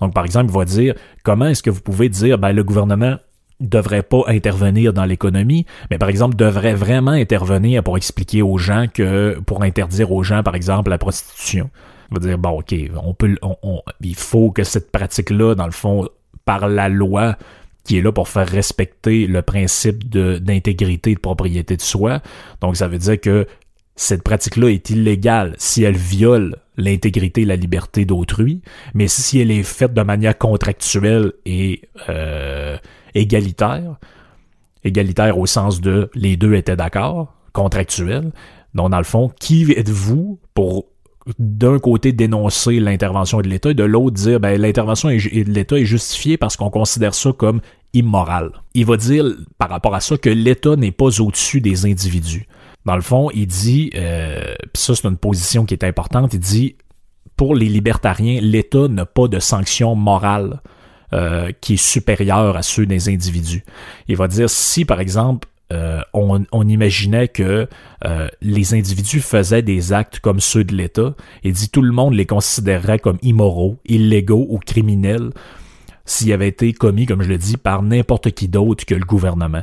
Donc, par exemple, il va dire, comment est-ce que vous pouvez dire, ben, le gouvernement devrait pas intervenir dans l'économie, mais par exemple devrait vraiment intervenir pour expliquer aux gens que pour interdire aux gens par exemple la prostitution. On va dire bon ok on peut on, il faut que cette pratique là dans le fond par la loi qui est là pour faire respecter le principe de d'intégrité de propriété de soi. Donc ça veut dire que cette pratique-là est illégale si elle viole l'intégrité et la liberté d'autrui, mais si elle est faite de manière contractuelle et euh, égalitaire, égalitaire au sens de les deux étaient d'accord, contractuel. Donc, dans le fond, qui êtes-vous pour d'un côté dénoncer l'intervention de l'État et de l'autre dire ben, l'intervention de l'État est justifiée parce qu'on considère ça comme immoral. Il va dire par rapport à ça que l'État n'est pas au-dessus des individus. Dans le fond, il dit, euh, ça c'est une position qui est importante, il dit pour les libertariens, l'État n'a pas de sanction morale euh, qui est supérieur à ceux des individus. Il va dire si, par exemple, euh, on, imaginait que euh, les individus faisaient des actes comme ceux de l'État, et dit tout le monde les considérerait comme immoraux, illégaux ou criminels s'ils avaient été commis, comme je le dis, par n'importe qui d'autre que le gouvernement.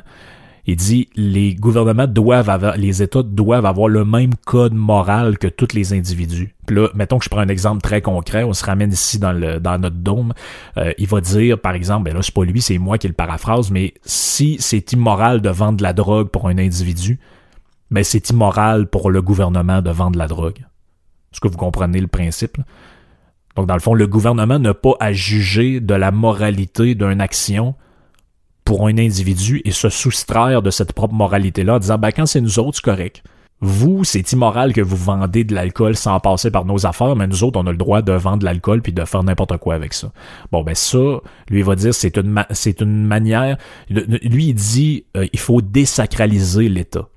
Il dit les gouvernements doivent avoir, les États doivent avoir le même code moral que tous les individus. Puis là, mettons que je prends un exemple très concret, on se ramène ici dans notre dôme. Euh, il va dire, par exemple, ben là c'est pas lui, c'est moi qui le paraphrase, mais si c'est immoral de vendre la drogue pour un individu, ben c'est immoral pour le gouvernement de vendre la drogue. Est-ce que vous comprenez le principe? Donc dans le fond, le gouvernement n'a pas à juger de la moralité d'une action pour un individu et se soustraire de cette propre moralité-là en disant, ben, quand c'est nous autres, c'est correct. Vous, c'est immoral que vous vendez de l'alcool sans passer par nos affaires, mais nous autres, on a le droit de vendre de l'alcool puis de faire n'importe quoi avec ça. Bon, ben ça, lui, il va dire, c'est une, c'est une manière. Lui, il dit, euh, il faut désacraliser l'État.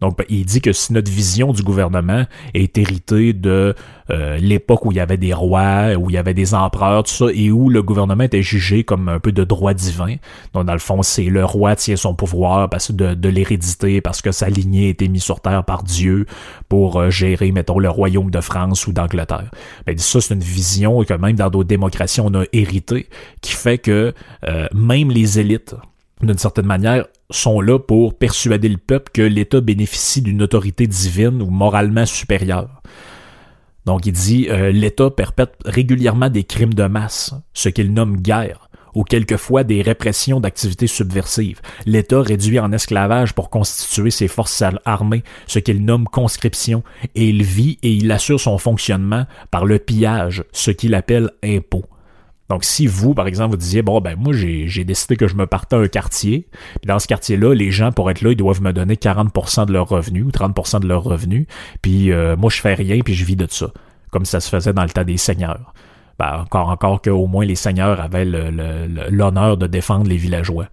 Donc, ben, il dit que si notre vision du gouvernement est héritée de euh, l'époque où il y avait des rois, où il y avait des empereurs, tout ça, et où le gouvernement était jugé comme un peu de droit divin. Donc, dans le fond, c'est le roi tient son pouvoir parce de, l'hérédité, parce que sa lignée a été mise sur terre par Dieu pour euh, gérer, mettons, le royaume de France ou d'Angleterre. Ben, ça, c'est une vision que même dans d'autres démocraties, on a hérité, qui fait que euh, même les élites, d'une certaine manière, sont là pour persuader le peuple que l'État bénéficie d'une autorité divine ou moralement supérieure. Donc il dit euh, l'État perpètre régulièrement des crimes de masse, ce qu'il nomme guerre, ou quelquefois des répressions d'activités subversives. L'État réduit en esclavage pour constituer ses forces armées, ce qu'il nomme conscription, et il vit et il assure son fonctionnement par le pillage, ce qu'il appelle impôt. Donc, si vous, par exemple, vous disiez, bon, ben moi, j'ai décidé que je me partais à un quartier, puis dans ce quartier-là, les gens, pour être là, ils doivent me donner 40% de leurs revenus ou 30% de leurs revenus, puis euh, moi, je fais rien, puis je vis de ça, comme ça se faisait dans le temps des seigneurs. Ben, encore, encore qu'au moins les seigneurs avaient l'honneur de défendre les villageois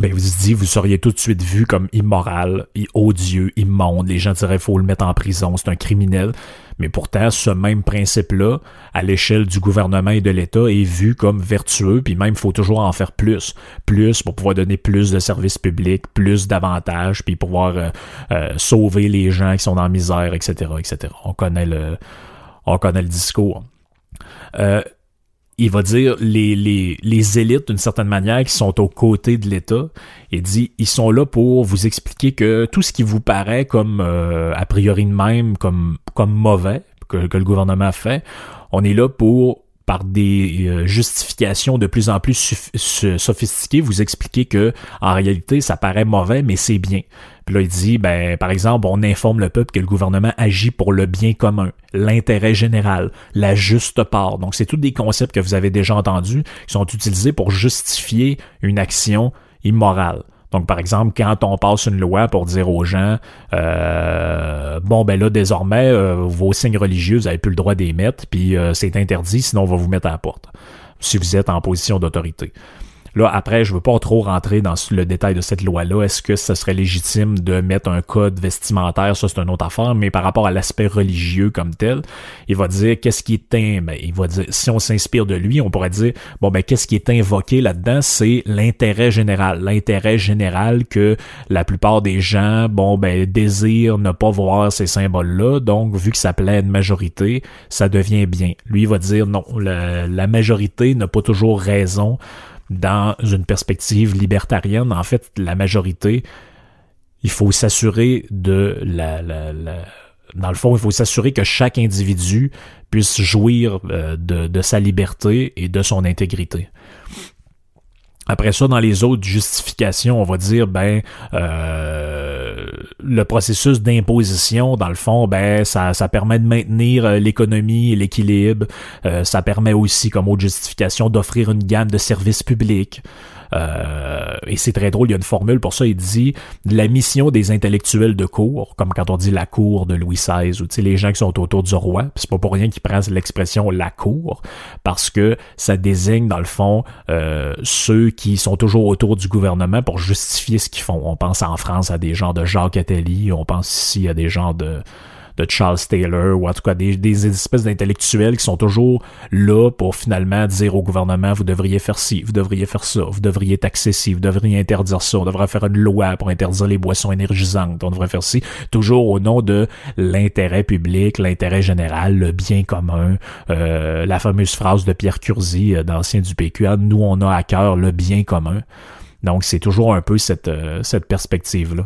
ben vous dit, vous seriez tout de suite vu comme immoral, odieux, immonde. Les gens diraient faut le mettre en prison, c'est un criminel. Mais pourtant, ce même principe-là, à l'échelle du gouvernement et de l'État, est vu comme vertueux, puis même, faut toujours en faire plus. Plus pour pouvoir donner plus de services publics, plus d'avantages, puis pouvoir euh, euh, sauver les gens qui sont en misère, etc., etc. On connaît le, on connaît le discours. Euh, il va dire les, les, les élites d'une certaine manière qui sont aux côtés de l'État. Il dit ils sont là pour vous expliquer que tout ce qui vous paraît comme euh, a priori de même comme comme mauvais que, que le gouvernement fait, on est là pour par des euh, justifications de plus en plus sophistiquées, vous expliquer que en réalité ça paraît mauvais mais c'est bien. Puis là il dit ben par exemple on informe le peuple que le gouvernement agit pour le bien commun, l'intérêt général, la juste part. Donc c'est tous des concepts que vous avez déjà entendus qui sont utilisés pour justifier une action immorale. Donc, par exemple, quand on passe une loi pour dire aux gens, euh, bon, ben là, désormais, euh, vos signes religieux, vous n'avez plus le droit d'émettre, puis euh, c'est interdit, sinon on va vous mettre à la porte, si vous êtes en position d'autorité. Là, après, je veux pas trop rentrer dans le détail de cette loi-là. Est-ce que ce serait légitime de mettre un code vestimentaire? Ça, c'est une autre affaire. Mais par rapport à l'aspect religieux comme tel, il va dire qu'est-ce qui est un, ben, il va dire, si on s'inspire de lui, on pourrait dire, bon, ben, qu'est-ce qui est invoqué là-dedans? C'est l'intérêt général. L'intérêt général que la plupart des gens, bon, ben, désirent ne pas voir ces symboles-là. Donc, vu que ça plaît à une majorité, ça devient bien. Lui, il va dire, non, la majorité n'a pas toujours raison dans une perspective libertarienne, en fait, la majorité, il faut s'assurer de la, la, dans le fond, il faut s'assurer que chaque individu puisse jouir euh, de, de, sa liberté et de son intégrité. Après ça, dans les autres justifications, on va dire, ben, euh, le processus d'imposition, dans le fond, ben, ça, ça permet de maintenir euh, l'économie et l'équilibre. Euh, ça permet aussi, comme autre justification, d'offrir une gamme de services publics. Euh, et c'est très drôle, il y a une formule pour ça, il dit la mission des intellectuels de cour, comme quand on dit la cour de Louis XVI, ou les gens qui sont autour du roi, c'est pas pour rien qu'ils prennent l'expression la cour, parce que ça désigne dans le fond euh, ceux qui sont toujours autour du gouvernement pour justifier ce qu'ils font. On pense en France à des gens de Jacques Attali, on pense ici à des gens de de Charles Taylor ou en tout cas des, des espèces d'intellectuels qui sont toujours là pour finalement dire au gouvernement vous devriez faire ci, vous devriez faire ça, vous devriez taxer ci, vous devriez interdire ça, on devrait faire une loi pour interdire les boissons énergisantes, on devrait faire ci, toujours au nom de l'intérêt public, l'intérêt général, le bien commun, euh, la fameuse phrase de Pierre Curzi, euh, d'ancien du PQA, nous on a à cœur le bien commun. Donc c'est toujours un peu cette, euh, cette perspective-là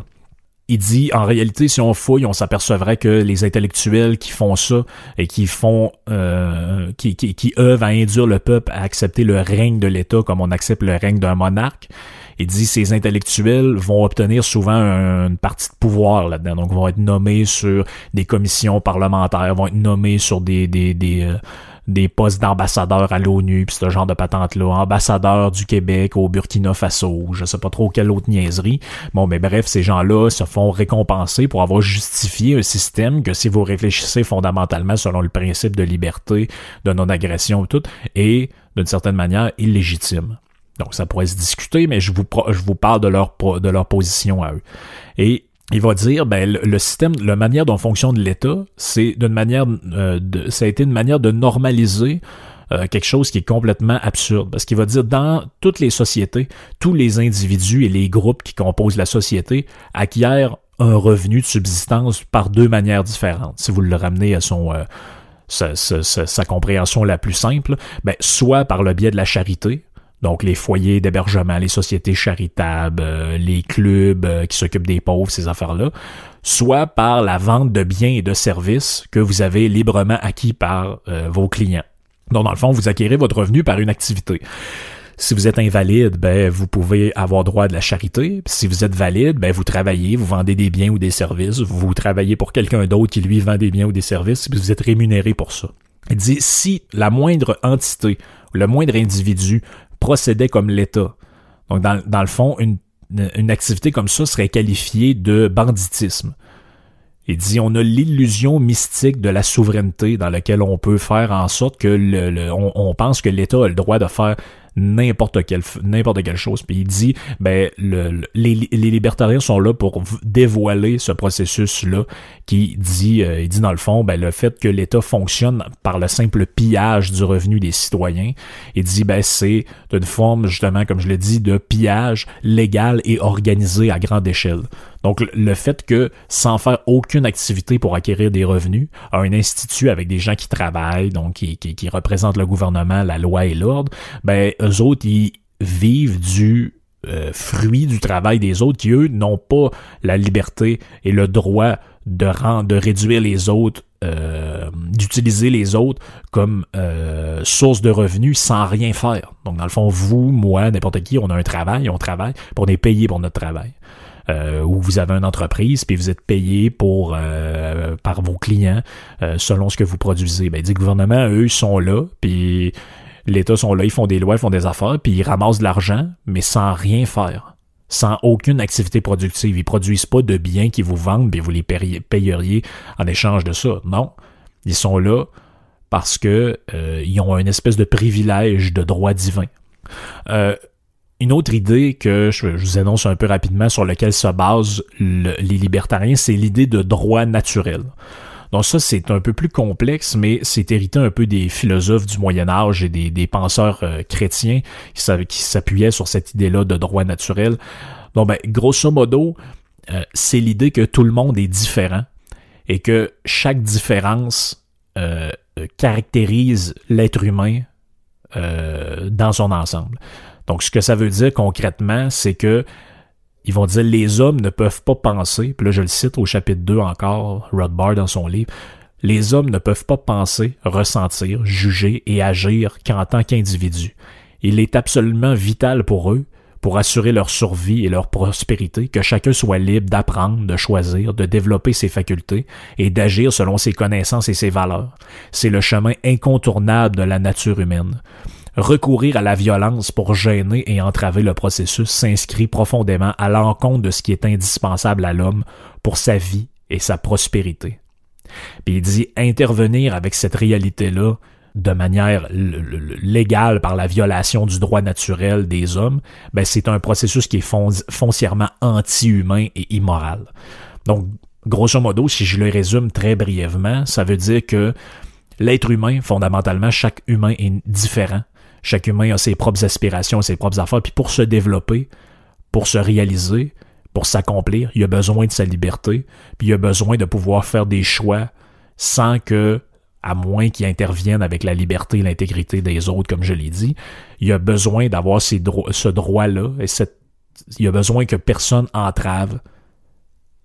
il dit en réalité si on fouille on s'apercevrait que les intellectuels qui font ça et qui font euh, qui, qui, qui œuvrent à induire le peuple à accepter le règne de l'État comme on accepte le règne d'un monarque il dit ces intellectuels vont obtenir souvent une partie de pouvoir là-dedans. Donc vont être nommés sur des commissions parlementaires vont être nommés sur des des, des euh, des postes d'ambassadeur à l'ONU, puis ce genre de patente-là, ambassadeur du Québec au Burkina Faso, je sais pas trop quelle autre niaiserie. Bon, mais bref, ces gens-là se font récompenser pour avoir justifié un système que si vous réfléchissez fondamentalement selon le principe de liberté, de non-agression et tout, est d'une certaine manière illégitime. Donc ça pourrait se discuter, mais je vous, je vous parle de leur, de leur position à eux. Et il va dire ben le, système la manière dont fonctionne l'État c'est d'une manière euh, de, ça a été une manière de normaliser euh, quelque chose qui est complètement absurde. Parce qu'il va dire dans toutes les sociétés tous les individus et les groupes qui composent la société acquièrent un revenu de subsistance par deux manières différentes. Si vous le ramenez à son euh, sa, sa, sa, compréhension la plus simple ben soit par le biais de la charité donc les foyers d'hébergement, les sociétés charitables, euh, les clubs euh, qui s'occupent des pauvres, ces affaires-là, soit par la vente de biens et de services que vous avez librement acquis par euh, vos clients. Donc dans le fond, vous acquérez votre revenu par une activité. Si vous êtes invalide, ben vous pouvez avoir droit à de la charité. Si vous êtes valide, ben vous travaillez, vous vendez des biens ou des services, vous travaillez pour quelqu'un d'autre qui lui vend des biens ou des services, puis vous êtes rémunéré pour ça. Il dit si la moindre entité, le moindre individu procédait comme l'État. Donc, dans, dans, le fond, une, une activité comme ça serait qualifiée de banditisme. Il dit on a l'illusion mystique de la souveraineté dans laquelle on peut faire en sorte que le, on, on, pense que l'État a le droit de faire n'importe quelle n'importe quelle chose. Puis il dit ben le, les, les, libertariens sont là pour dévoiler ce processus là qui dit euh, il dit dans le fond ben le fait que l'État fonctionne par le simple pillage du revenu des citoyens, il dit ben c'est une forme justement comme je l'ai dit de pillage légal et organisé à grande échelle. Donc le fait que sans faire aucune activité pour acquérir des revenus, un institut avec des gens qui travaillent, donc qui, qui, représentent le gouvernement, la loi et l'ordre, ben eux autres ils vivent du euh, fruit du travail des autres qui eux n'ont pas la liberté et le droit de rendre, de réduire les autres euh, d'utiliser les autres comme euh, source de revenus sans rien faire. Donc, dans le fond, vous, moi, n'importe qui, on a un travail, on travaille, pour on est payé pour notre travail euh, où vous avez une entreprise, puis vous êtes payé pour euh, par vos clients euh, selon ce que vous produisez. Ben, dit le gouvernement, eux, sont là, puis l'État sont là, ils font des lois, ils font des affaires, puis ils ramassent de l'argent, mais sans rien faire sans aucune activité productive. Ils produisent pas de biens qu'ils vous vendent, puis vous les payeriez en échange de ça. Non. Ils sont là parce que euh, ils ont une espèce de privilège de droit divin. Euh, une autre idée que je, vous annonce un peu rapidement sur laquelle se basent les libertariens, c'est l'idée de droit naturel. Donc ça, c'est un peu plus complexe, mais c'est hérité un peu des philosophes du Moyen Âge et des, penseurs euh, chrétiens qui, s'appuyaient sur cette idée-là de droit naturel. Donc, ben, grosso modo, euh, c'est l'idée que tout le monde est différent et que chaque différence euh, caractérise l'être humain dans son ensemble. Donc, ce que ça veut dire concrètement, c'est que ils vont dire les hommes ne peuvent pas penser, puis là je le cite au chapitre 2 encore, Rothbard dans son livre, les hommes ne peuvent pas penser, ressentir, juger et agir qu'en tant qu'individus. Il est absolument vital pour eux, pour assurer leur survie et leur prospérité, que chacun soit libre d'apprendre, de choisir, de développer ses facultés et d'agir selon ses connaissances et ses valeurs. C'est le chemin incontournable de la nature humaine. Recourir à la violence pour gêner et entraver le processus s'inscrit profondément à l'encontre de ce qui est indispensable à l'homme pour sa vie et sa prospérité. Puis il dit intervenir avec cette réalité-là de manière légale par la violation du droit naturel des hommes, ben c'est un processus qui est foncièrement anti-humain et immoral. Donc, grosso modo, si je le résume très brièvement, ça veut dire que l'être humain, fondamentalement, chaque humain est différent. Chaque humain a ses propres aspirations, ses propres affaires. Puis pour se développer, pour se réaliser, pour s'accomplir, il a besoin de sa liberté. Puis il a besoin de pouvoir faire des choix sans que, à moins qu'il intervienne avec la liberté et l'intégrité des autres, comme je l'ai dit, il a besoin d'avoir ce droit-là. Et cette, il a besoin que personne entrave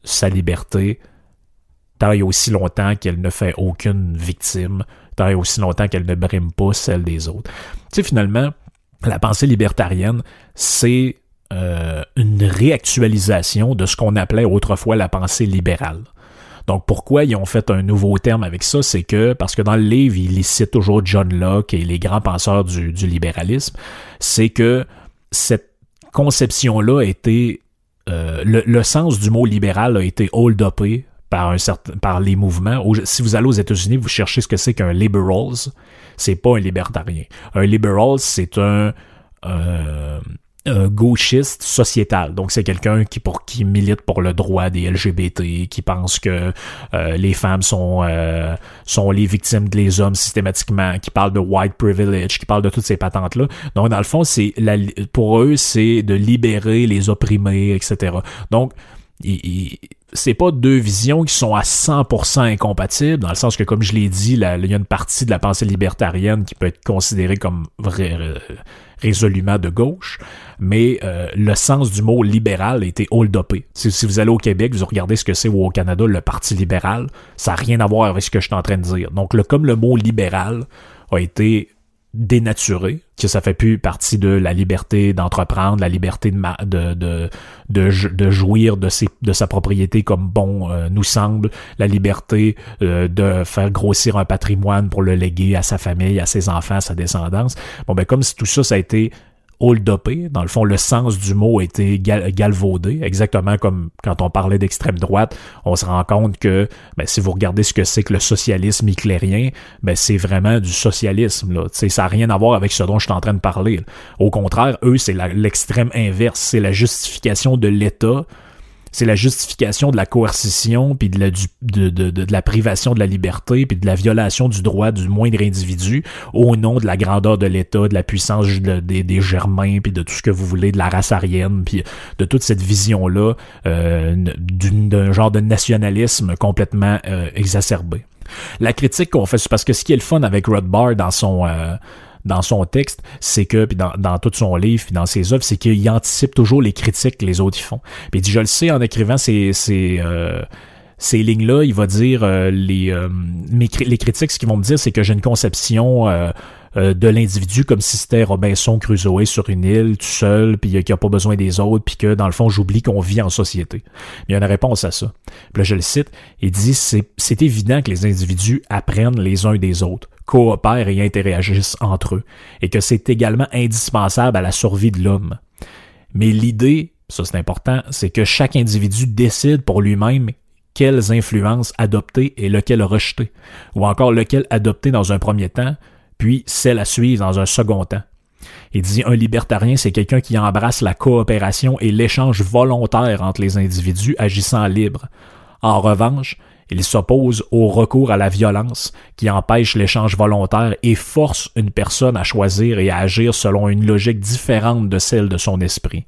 sa liberté tant et aussi longtemps qu'elle ne fait aucune victime tant et aussi longtemps qu'elle ne brime pas celle des autres. Tu sais, finalement, la pensée libertarienne, c'est euh, une réactualisation de ce qu'on appelait autrefois la pensée libérale. Donc pourquoi ils ont fait un nouveau terme avec ça, c'est que parce que dans le livre, ils citent toujours John Locke et les grands penseurs du, du libéralisme, c'est que cette conception-là a été euh, le, le, sens du mot libéral a été hold-upé par un certain, par les mouvements. Si vous allez aux États-Unis, vous cherchez ce que c'est qu'un liberals, c'est pas un libertarien. Un liberal, c'est un, euh, un gauchiste sociétal. Donc c'est quelqu'un qui pour qui milite pour le droit des LGBT, qui pense que euh, les femmes sont euh, sont les victimes des hommes systématiquement, qui parle de white privilege, qui parle de toutes ces patentes là. Donc dans le fond, c'est pour eux c'est de libérer les opprimés, etc. Donc c'est pas deux visions qui sont à 100% incompatibles, dans le sens que, comme je l'ai dit, il y a une partie de la pensée libertarienne qui peut être considérée comme vrai, résolument de gauche, mais euh, le sens du mot libéral a été hold-upé. Si, si, vous allez au Québec, vous regardez ce que c'est ou au Canada, le Parti libéral, ça n'a rien à voir avec ce que je suis en train de dire. Donc, comme le mot libéral a été dénaturé, que ça fait plus partie de la liberté d'entreprendre, la liberté de, de, de, de, jouir de sa propriété comme bon euh, nous semble, la liberté euh, de faire grossir un patrimoine pour le léguer à sa famille, à ses enfants, à sa descendance. Bon, ben comme si tout ça, ça a été Dans le fond, le sens du mot a été galvaudé, exactement comme quand on parlait d'extrême droite. On se rend compte que ben, si vous regardez ce que c'est que le socialisme hitlérien, ben, c'est vraiment du socialisme. Là. ça n'a rien à voir avec ce dont je suis en train de parler. Au contraire, eux, c'est l'extrême inverse. C'est la justification de l'État c'est la justification de la coercition, puis de la, de, de, de, la privation de la liberté, puis de la violation du droit du moindre individu au nom de la grandeur de l'État, de la puissance des, des Germains, puis de tout ce que vous voulez, de la race aryenne, puis de toute cette vision-là euh, d'un genre de nationalisme complètement euh, exacerbé. La critique qu'on fait, c'est parce que ce qui est le fun avec Rothbard dans son... Euh, dans son texte, c'est que, puis dans, dans tout son livre, puis dans ses œuvres, c'est qu'il anticipe toujours les critiques que les autres y font. Puis il dit, je le sais, en écrivant ces, ces, euh, ces lignes-là, il va dire, euh, les, euh, les critiques, ce qu'ils vont me dire, c'est que j'ai une conception de l'individu comme si c'était Robinson Crusoe sur une île, tout seul, puis qu'il n'a pas besoin des autres, puis que, dans le fond, j'oublie qu'on vit en société. il y a une réponse à ça. Puis là, je le cite, il dit, c'est évident que les individus apprennent les uns des autres coopèrent et interagissent entre eux, et que c'est également indispensable à la survie de l'homme. Mais l'idée, ça c'est important, c'est que chaque individu décide pour lui-même quelles influences adopter et lequel rejeter, ou encore lequel adopter dans un premier temps, puis celle à suivre dans un second temps. Il dit un libertarien, c'est quelqu'un qui embrasse la coopération et l'échange volontaire entre les individus agissant libre. En revanche, il s'oppose au recours à la violence qui empêche l'échange volontaire et force une personne à choisir et à agir selon une logique différente de celle de son esprit.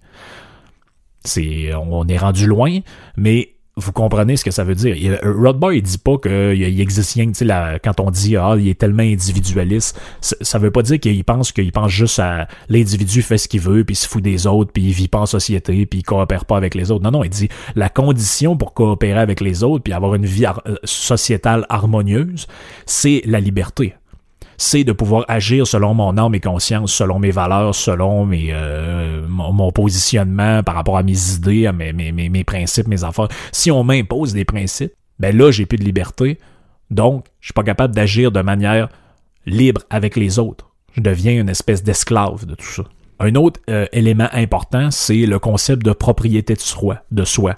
C'est, on est rendu loin, mais vous comprenez ce que ça veut dire. Rodbar, il dit pas qu'il existe rien, tu quand on dit, ah, il est tellement individualiste, ça, veut pas dire qu'il pense qu'il pense juste à l'individu fait ce qu'il veut, puis il se fout des autres, puis il vit pas en société, puis il coopère pas avec les autres. Non, non, il dit, la condition pour coopérer avec les autres, puis avoir une vie euh, sociétale harmonieuse, c'est la liberté c'est de pouvoir agir selon mon âme et conscience, selon mes valeurs, selon euh, mon, positionnement par rapport à mes idées, à mes, principes, mes affaires. Si on m'impose des principes, ben là, j'ai plus de liberté. Donc, je suis pas capable d'agir de manière libre avec les autres. Je deviens une espèce d'esclave de tout ça. Un autre euh, élément important, c'est le concept de propriété de. De soi.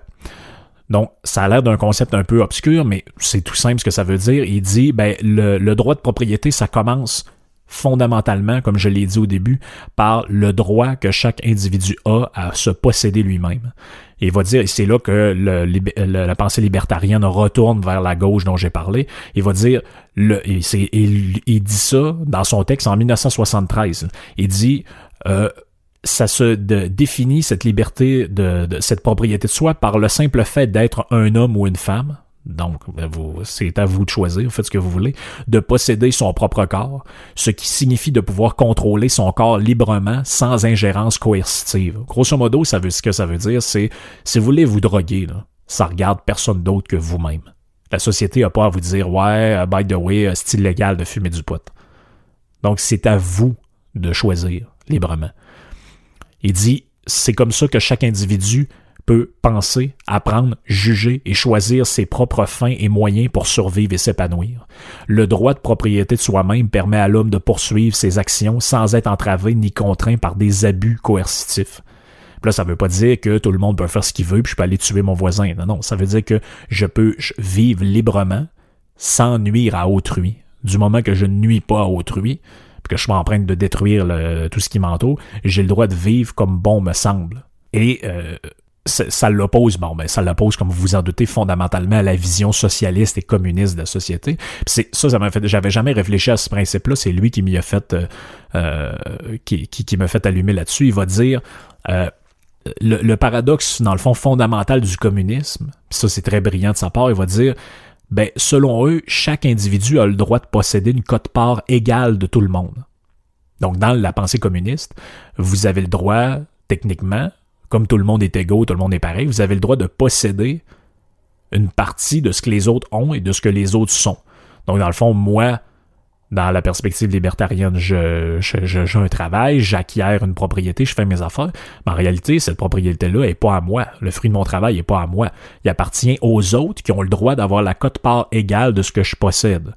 Donc, ça a l'air d'un concept un peu obscur, mais c'est tout simple ce que ça veut dire. Il dit, ben, le, droit de propriété, ça commence fondamentalement, comme je l'ai dit au début, par le droit que chaque individu a à se posséder lui-même. il va dire, c'est là que la pensée libertarienne retourne vers la gauche dont j'ai parlé. Il va dire, le, il, il, dit ça dans son texte en 1973. Il dit, euh, ça se définit cette liberté de, cette propriété de soi par le simple fait d'être un homme ou une femme. Donc, ben, c'est à vous de choisir, faites ce que vous voulez, de posséder son propre corps, ce qui signifie de pouvoir contrôler son corps librement, sans ingérence coercitive. Grosso modo, ça veut, ce que ça veut dire, c'est, si vous voulez vous droguer, là, ça regarde personne d'autre que vous-même. La société n'a pas à vous dire, ouais, by the way, c'est illégal de fumer du pot. Donc, c'est à vous de choisir librement. Il dit, c'est comme ça que chaque individu peut penser, apprendre, juger et choisir ses propres fins et moyens pour survivre et s'épanouir. Le droit de propriété de soi-même permet à l'homme de poursuivre ses actions sans être entravé ni contraint par des abus coercitifs. là, ça veut pas dire que tout le monde peut faire ce qu'il veut puis je peux aller tuer mon voisin. Non, non, ça veut dire que je peux vivre librement sans nuire à autrui. Du moment que je ne nuis pas à autrui, que je suis en train de détruire tout ce qui m'entoure, j'ai le droit de vivre comme bon me semble. Et euh, ça l'oppose, bon, ben, ça l'oppose, comme vous vous en doutez, fondamentalement à la vision socialiste et communiste de la société. C'est, ça, ça m'a fait, j'avais jamais réfléchi à ce principe-là. C'est lui qui m'y a fait, euh, euh, qui, qui, qui m'a fait allumer là-dessus. Il va dire, le, paradoxe, dans le fond, fondamental du communisme, ça c'est très brillant de sa part, il va dire, ben, selon eux, chaque individu a le droit de posséder une cote-part égale de tout le monde. Donc, dans la pensée communiste, vous avez le droit, techniquement, comme tout le monde est égaux, tout le monde est pareil, vous avez le droit de posséder une partie de ce que les autres ont et de ce que les autres sont. Donc, dans le fond, moi, dans la perspective libertarienne, je, j'ai un travail, j'acquiers une propriété, je fais mes affaires. Mais en réalité, cette propriété-là est pas à moi. Le fruit de mon travail est pas à moi. Il appartient aux autres qui ont le droit d'avoir la cote-part égale de ce que je possède.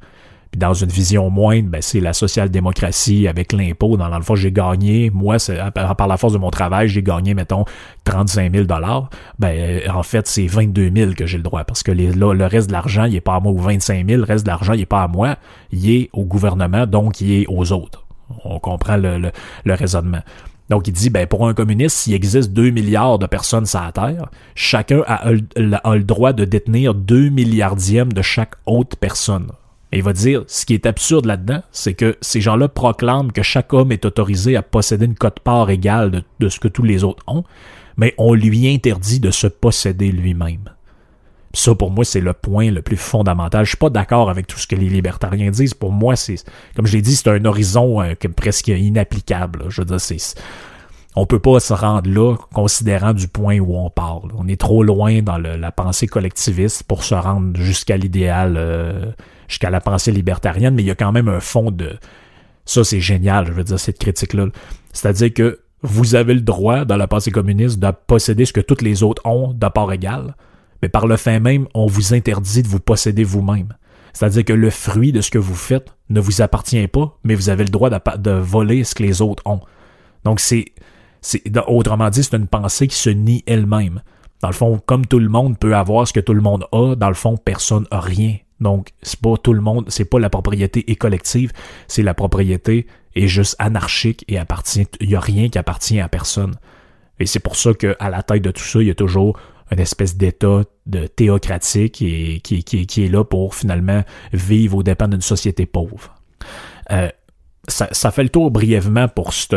Puis dans une vision moindre, ben, c'est la social-démocratie avec l'impôt. Dans, le fond, j'ai gagné, moi, par la force de mon travail, j'ai gagné, mettons, 35 000 dollars. Ben, en fait, c'est 22 000 que j'ai le droit parce que le reste de l'argent, il est pas à moi ou 25 000. Le reste de l'argent, il est pas à moi. Il est au gouvernement, donc il est aux autres. On comprend le, le, raisonnement. Donc, il dit, ben, pour un communiste, s'il existe 2 milliards de personnes sur la Terre, chacun a, a, le droit de détenir 2 milliardièmes de chaque autre personne. Et il va dire, ce qui est absurde là-dedans, c'est que ces gens-là proclament que chaque homme est autorisé à posséder une cote-part égale de, ce que tous les autres ont, mais on lui interdit de se posséder lui-même. Ça, pour moi, c'est le point le plus fondamental. Je suis pas d'accord avec tout ce que les libertariens disent. Pour moi, c'est, comme je l'ai dit, c'est un horizon euh, presque inapplicable. Je veux dire, c'est, on peut pas se rendre là, considérant du point où on parle. On est trop loin dans la pensée collectiviste pour se rendre jusqu'à l'idéal euh, jusqu'à la pensée libertarienne, mais il y a quand même un fond de... Ça, c'est génial, je veux dire, cette critique-là. C'est-à-dire que vous avez le droit, dans la pensée communiste, de posséder ce que toutes les autres ont de part égale, mais par le fait même, on vous interdit de vous posséder vous-même. C'est-à-dire que le fruit de ce que vous faites ne vous appartient pas, mais vous avez le droit de, voler ce que les autres ont. Donc c'est, c'est, autrement dit, c'est une pensée qui se nie elle-même. Dans le fond, comme tout le monde peut avoir ce que tout le monde a, dans le fond, personne n'a rien. Donc, c'est pas tout le monde, c'est pas la propriété est collective, c'est la propriété est juste anarchique et appartient, il y a rien qui appartient à personne. Et c'est pour ça qu'à la tête de tout ça, il y a toujours une espèce d'état de théocratique et, qui, est là pour finalement vivre aux dépens d'une société pauvre. Euh, ça, fait le tour brièvement pour cette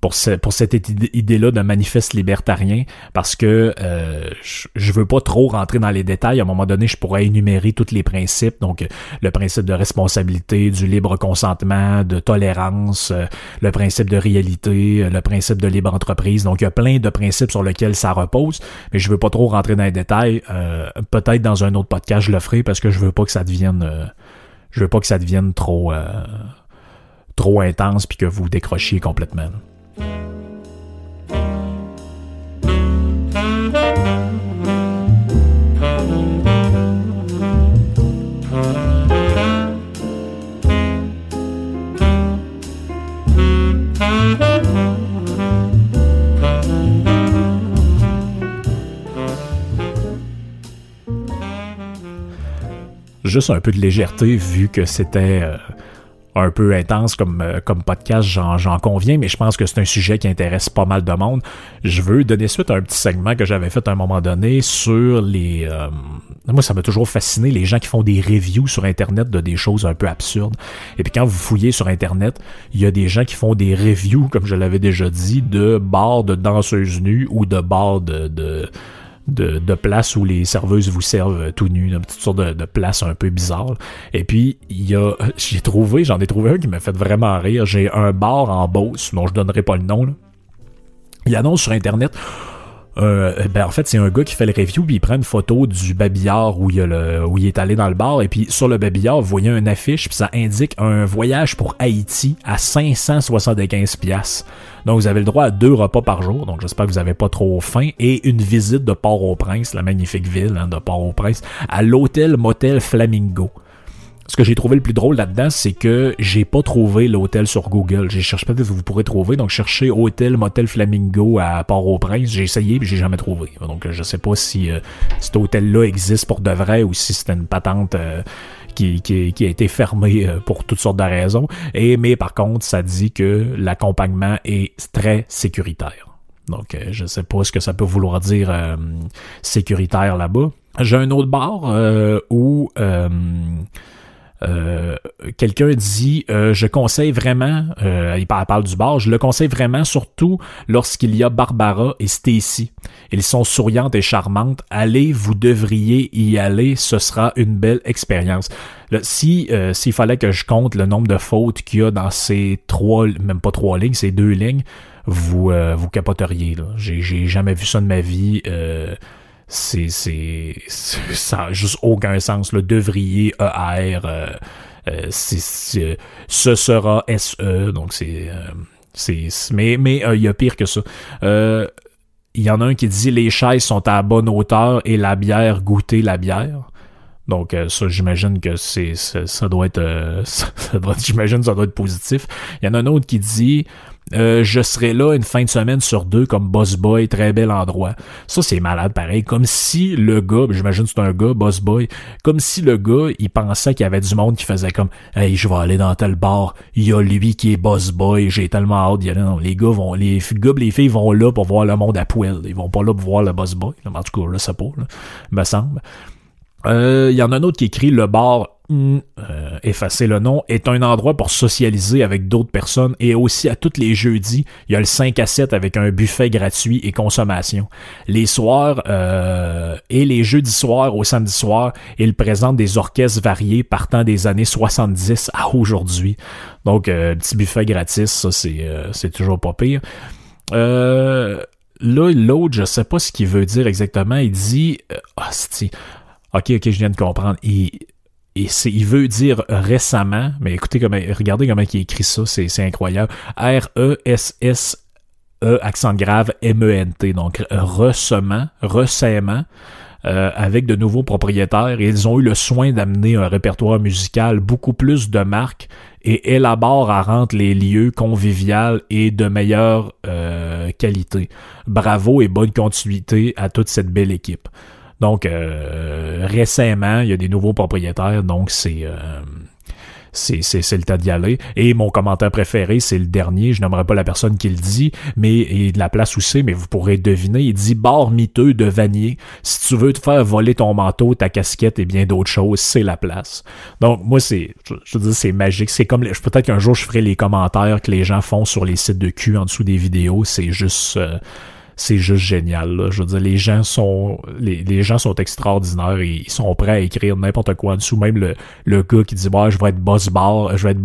pour, pour cette idée-là de manifeste libertarien parce que euh, je, veux pas trop rentrer dans les détails. À un moment donné, je pourrais énumérer tous les principes. Donc, le principe de responsabilité, du libre consentement, de tolérance, euh, le principe de réalité, euh, le principe de libre entreprise. Donc, il y a plein de principes sur lesquels ça repose, mais je veux pas trop rentrer dans les détails. Peut-être dans un autre podcast, je le ferai parce que je veux pas que ça devienne... je veux pas que ça devienne trop... trop intense puis que vous décrochiez complètement. Juste un peu de légèreté vu que c'était euh, un peu intense comme, euh, comme podcast, j'en conviens, mais je pense que c'est un sujet qui intéresse pas mal de monde. Je veux donner suite à un petit segment que j'avais fait à un moment donné sur les... Euh, moi, ça m'a toujours fasciné, les gens qui font des reviews sur Internet de des choses un peu absurdes. Et puis quand vous fouillez sur Internet, il y a des gens qui font des reviews, comme je l'avais déjà dit, de bars de danseuses nues ou de bars de, de de, de places où les serveuses vous servent tout nu, une petite sorte de, de place un peu bizarre. Et puis, il y a, j'ai trouvé, j'en ai trouvé un qui m'a fait vraiment rire. J'ai un bar en Beauce, dont je donnerai pas le nom, là. Il annonce sur Internet, euh, ben en fait, c'est un gars qui fait le review, puis il prend une photo du babillard où il, a le, où il est allé dans le bar, et puis sur le babillard, vous voyez une affiche, puis ça indique un voyage pour Haïti à 575 pièces. Donc vous avez le droit à deux repas par jour, donc j'espère que vous avez pas trop faim, et une visite de Port-au-Prince, la magnifique ville hein, de Port-au-Prince, à l'hôtel Motel Flamingo ce que j'ai trouvé le plus drôle là-dedans, c'est que j'ai pas trouvé l'hôtel sur Google. J'ai cherché peut-être vous pourrez trouver. Donc, chercher hôtel, motel Flamingo à Port-au-Prince. J'ai essayé, mais j'ai jamais trouvé. Donc, je sais pas si euh, cet hôtel-là existe pour de vrai ou si c'était une patente euh, qui, qui, a été fermée euh, pour toutes sortes de raisons. Et mais par contre, ça dit que l'accompagnement est très sécuritaire. Donc, je sais pas ce que ça peut vouloir dire sécuritaire là-bas. J'ai un autre bar où euh, quelqu'un dit je conseille vraiment il parle du bar je le conseille vraiment surtout lorsqu'il y a Barbara et Stacy. Ils sont souriantes et charmantes. Allez vous devriez y aller. Ce sera une belle expérience. Si s'il fallait que je compte le nombre de fautes qu'il y a dans ces trois même pas trois lignes ces deux lignes vous vous capoteriez j'ai jamais vu ça de ma vie c'est ça a juste aucun sens. Le devriez ER c'est ce sera SE donc c'est euh, c'est mais mais il y a pire que ça. Il y en a un qui dit les chaises sont à bonne hauteur et la bière goûter la bière. Donc ça, j'imagine que c'est ça, doit être, j'imagine ça doit être positif. Il y en a un autre qui dit euh, je serai là une fin de semaine sur deux comme boss boy, très bel endroit. Ça, c'est malade pareil. Comme si le gars, j'imagine c'est un gars, boss boy, comme si le gars, il pensait qu'il y avait du monde qui faisait comme Hey, je vais aller dans tel bar, il y a lui qui est boss boy, j'ai tellement hâte d'y aller. Non, les gars vont, les gars les filles vont là pour voir le monde à poil. Ils vont pas là pour voir le boss boy. En tout cas, là, ça pas, là, me semble. Il euh, y en a un autre qui écrit le bar euh, effacer le nom, est un endroit pour socialiser avec d'autres personnes et aussi à tous les jeudis, il y a le 5 à 7 avec un buffet gratuit et consommation. Les soirs euh, et les jeudis soirs au samedi soir, il présente des orchestres variés partant des années 70 à aujourd'hui. Donc, euh, petit buffet gratis, ça c'est, euh, c'est toujours pas pire. Euh, là, l'autre, je sais pas ce qu'il veut dire exactement. Il dit, ah, ok, ok, je viens de comprendre. Et il veut dire récemment, mais écoutez comment, regardez comment il écrit ça, c'est, incroyable. R-E-S-S E accent grave M-E-N-T. Donc recement, recèment. Euh, avec de nouveaux propriétaires ils ont eu le soin d'amener un répertoire musical beaucoup plus de marques et élaborent à rendre les lieux conviviaux et de meilleure euh, qualité. Bravo et bonne continuité à toute cette belle équipe. Donc, euh, récemment, il y a des nouveaux propriétaires, donc c'est... Euh, c'est, le temps d'y aller. Et mon commentaire préféré, c'est le dernier. Je n'aimerais pas la personne qui le dit, mais et de la place où c'est, mais vous pourrez deviner. Il dit bar miteux de Vanier. Si tu veux te faire voler ton manteau, ta casquette et bien d'autres choses, c'est la place. Donc moi, c'est, je, veux dire, c'est magique. C'est comme, peut-être qu'un jour je ferai les commentaires que les gens font sur les sites de cul en dessous des vidéos. C'est juste. Euh, c'est juste génial. Je veux dire, les gens sont les, gens sont extraordinaires et ils sont prêts à écrire n'importe quoi en dessous. Même le, le gars qui dit bah, je vais être boss bar, je vais être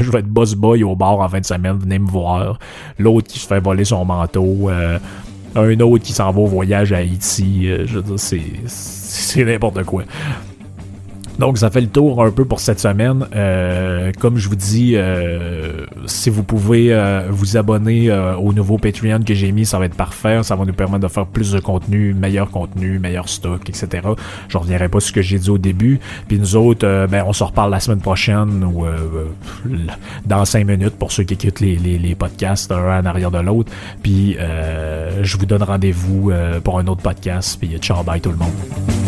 je vais être boss boy au bar en fin de semaine, venez me voir. L'autre qui se fait voler son manteau. Euh, un autre qui s'en va au voyage à Haïti. Euh, je veux dire, c'est c'est n'importe quoi. Donc ça fait le tour un peu pour cette semaine. Euh, comme je vous dis, euh, si vous pouvez euh, vous abonner au nouveau Patreon que j'ai mis, ça va être parfait. Ça va nous permettre de faire plus de contenu, meilleur contenu, meilleur stock, etc. Je reviendrai pas sur ce que j'ai dit au début. Puis nous autres, ben on se reparle la semaine prochaine ou dans cinq minutes pour ceux qui écoutent les, les, les podcasts un en arrière de l'autre. Puis je vous donne rendez-vous pour un autre podcast. Puis ciao bye tout le monde.